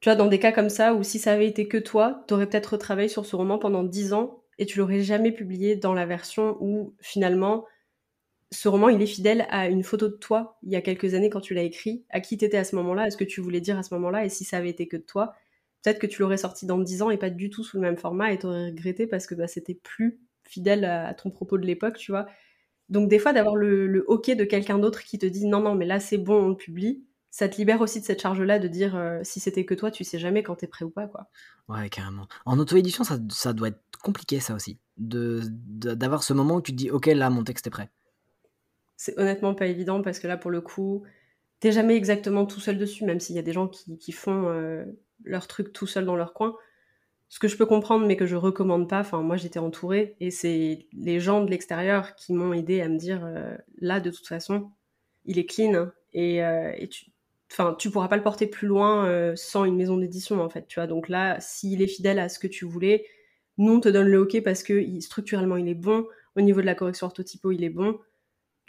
Tu vois, dans des cas comme ça, où si ça avait été que toi, t'aurais peut-être retravaillé sur ce roman pendant dix ans et tu l'aurais jamais publié dans la version où finalement ce roman il est fidèle à une photo de toi il y a quelques années quand tu l'as écrit, à qui t'étais à ce moment-là, est ce que tu voulais dire à ce moment-là, et si ça avait été que toi, peut-être que tu l'aurais sorti dans dix ans et pas du tout sous le même format et t'aurais regretté parce que bah, c'était plus fidèle à, ton propos de l'époque, tu vois. Donc des fois, d'avoir le, le hockey de quelqu'un d'autre qui te dit non, non, mais là c'est bon, on le publie, ça te libère aussi de cette charge-là de dire euh, si c'était que toi, tu sais jamais quand t'es prêt ou pas, quoi. Ouais, carrément. En auto-édition, ça, ça, doit être compliqué, ça aussi. De, d'avoir ce moment où tu te dis ok, là, mon texte est prêt. C'est honnêtement pas évident parce que là, pour le coup, t'es jamais exactement tout seul dessus, même s'il y a des gens qui, qui font euh, leur truc tout seul dans leur coin ce que je peux comprendre mais que je recommande pas, enfin moi j'étais entourée et c'est les gens de l'extérieur qui m'ont aidé à me dire euh, là de toute façon il est clean et, euh, et tu enfin tu pourras pas le porter plus loin euh, sans une maison d'édition en fait tu vois. Donc là s'il est fidèle à ce que tu voulais nous on te donne le ok parce que structurellement il est bon. Au niveau de la correction orthotypo il est bon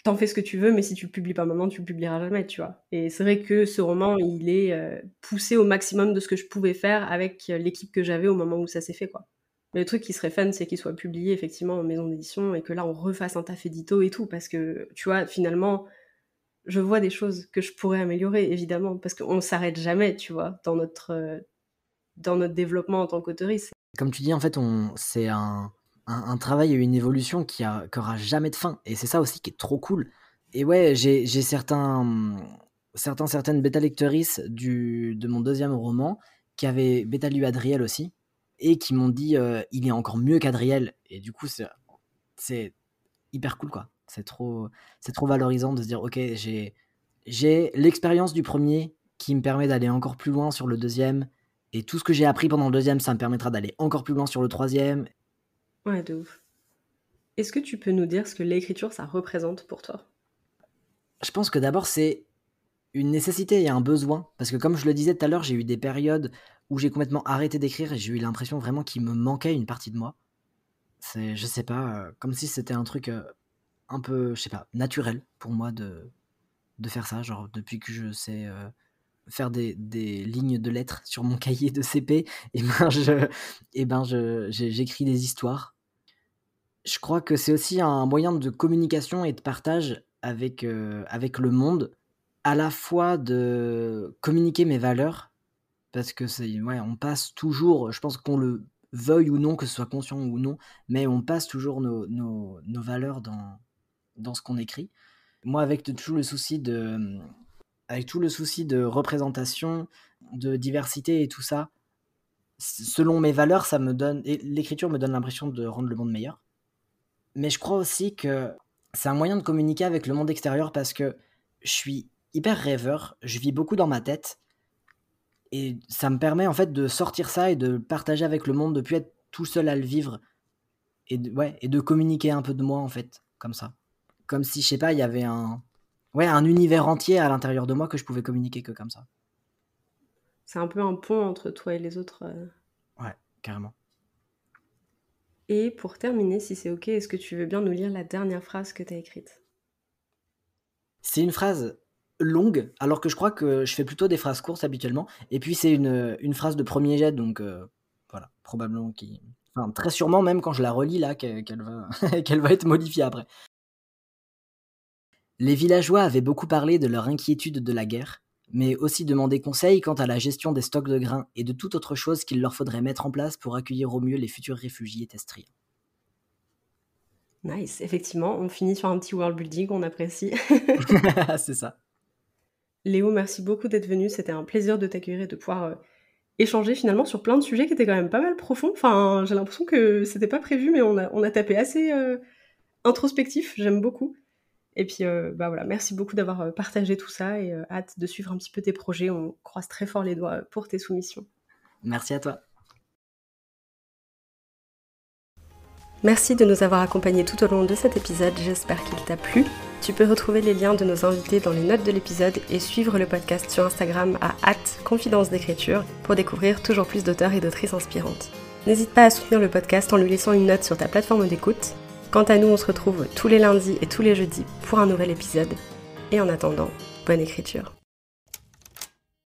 t'en fais ce que tu veux, mais si tu le publies pas maintenant, tu le publieras jamais, tu vois. Et c'est vrai que ce roman, il est euh, poussé au maximum de ce que je pouvais faire avec euh, l'équipe que j'avais au moment où ça s'est fait, quoi. Mais le truc qui serait fun, c'est qu'il soit publié effectivement en maison d'édition et que là, on refasse un taf édito et tout, parce que, tu vois, finalement, je vois des choses que je pourrais améliorer, évidemment, parce qu'on s'arrête jamais, tu vois, dans notre, euh, dans notre développement en tant qu'autoriste. Comme tu dis, en fait, on, c'est un, un, travail et une évolution qui n'aura jamais de fin. Et c'est ça aussi qui est trop cool. Et ouais, j'ai certains, certaines bêta-lectrices de mon deuxième roman qui avaient bêta-lu Adriel aussi et qui m'ont dit euh, il est encore mieux qu'Adriel. Et du coup, c'est hyper cool quoi. C'est trop, trop valorisant de se dire ok, j'ai l'expérience du premier qui me permet d'aller encore plus loin sur le deuxième. Et tout ce que j'ai appris pendant le deuxième, ça me permettra d'aller encore plus loin sur le troisième. Ouais, de ouf. Est-ce que tu peux nous dire ce que l'écriture, ça représente pour toi? Je pense que d'abord, c'est une nécessité et un besoin. Parce que comme je le disais tout à l'heure, j'ai eu des périodes où j'ai complètement arrêté d'écrire et j'ai eu l'impression vraiment qu'il me manquait une partie de moi. C'est, je sais pas, euh, comme si c'était un truc euh, un peu, je sais pas, naturel pour moi de, de faire ça. Genre, depuis que je sais euh, faire des, des, lignes de lettres sur mon cahier de CP, et ben je, et ben je, j'écris des histoires je crois que c'est aussi un moyen de communication et de partage avec, euh, avec le monde, à la fois de communiquer mes valeurs, parce que c'est, ouais, on passe toujours, je pense qu'on le veuille ou non, que ce soit conscient ou non, mais on passe toujours nos, nos, valeurs dans, dans ce qu'on écrit. Moi, avec tout le souci de, avec tout le souci de représentation, de diversité et tout ça, selon mes valeurs, ça me donne, l'écriture me donne l'impression de rendre le monde meilleur. Mais je crois aussi que c'est un moyen de communiquer avec le monde extérieur parce que je suis hyper rêveur, je vis beaucoup dans ma tête. Et ça me permet en fait de sortir ça et de partager avec le monde, de plus être tout seul à le vivre. Et de, ouais, et de communiquer un peu de moi en fait, comme ça. Comme si, je sais pas, il y avait un, ouais, un univers entier à l'intérieur de moi que je pouvais communiquer que comme ça. C'est un peu un pont entre toi et les autres. Euh. Ouais, carrément. Et pour terminer, si c'est ok, est-ce que tu veux bien nous lire la dernière phrase que tu as écrite? C'est une phrase longue, alors que je crois que je fais plutôt des phrases courtes habituellement. Et puis c'est une, phrase de premier jet, donc euh, voilà, probablement qui... Enfin, très sûrement même quand je la relis là, qu'elle va, qu'elle va être modifiée après. Les villageois avaient beaucoup parlé de leur inquiétude de la guerre, mais aussi demandé conseil quant à la gestion des stocks de grains et de toute autre chose qu'il leur faudrait mettre en place pour accueillir au mieux les futurs réfugiés testriens. Nice, effectivement, on finit sur un petit world building, on apprécie. C'est ça. Léo, merci beaucoup d'être venu, c'était un plaisir de t'accueillir et de pouvoir euh, échanger finalement sur plein de sujets qui étaient quand même pas mal profonds. Enfin, j'ai l'impression que c'était pas prévu, mais on a, on a tapé assez euh, introspectif, j'aime beaucoup. Et puis, euh, bah voilà, merci beaucoup d'avoir euh, partagé tout ça et euh, hâte de suivre un petit peu tes projets. On croise très fort les doigts pour tes soumissions. Merci à toi. Merci de nous avoir accompagnés tout au long de cet épisode, j'espère qu'il t'a plu. Tu peux retrouver les liens de nos invités dans les notes de l'épisode et suivre le podcast sur Instagram à confidence d'écriture pour découvrir toujours plus d'auteurs et d'autrices inspirantes. N'hésite pas à soutenir le podcast en lui laissant une note sur ta plateforme d'écoute Quant à nous, on se retrouve tous les lundis et tous les jeudis pour un nouvel épisode. Et en attendant, bonne écriture.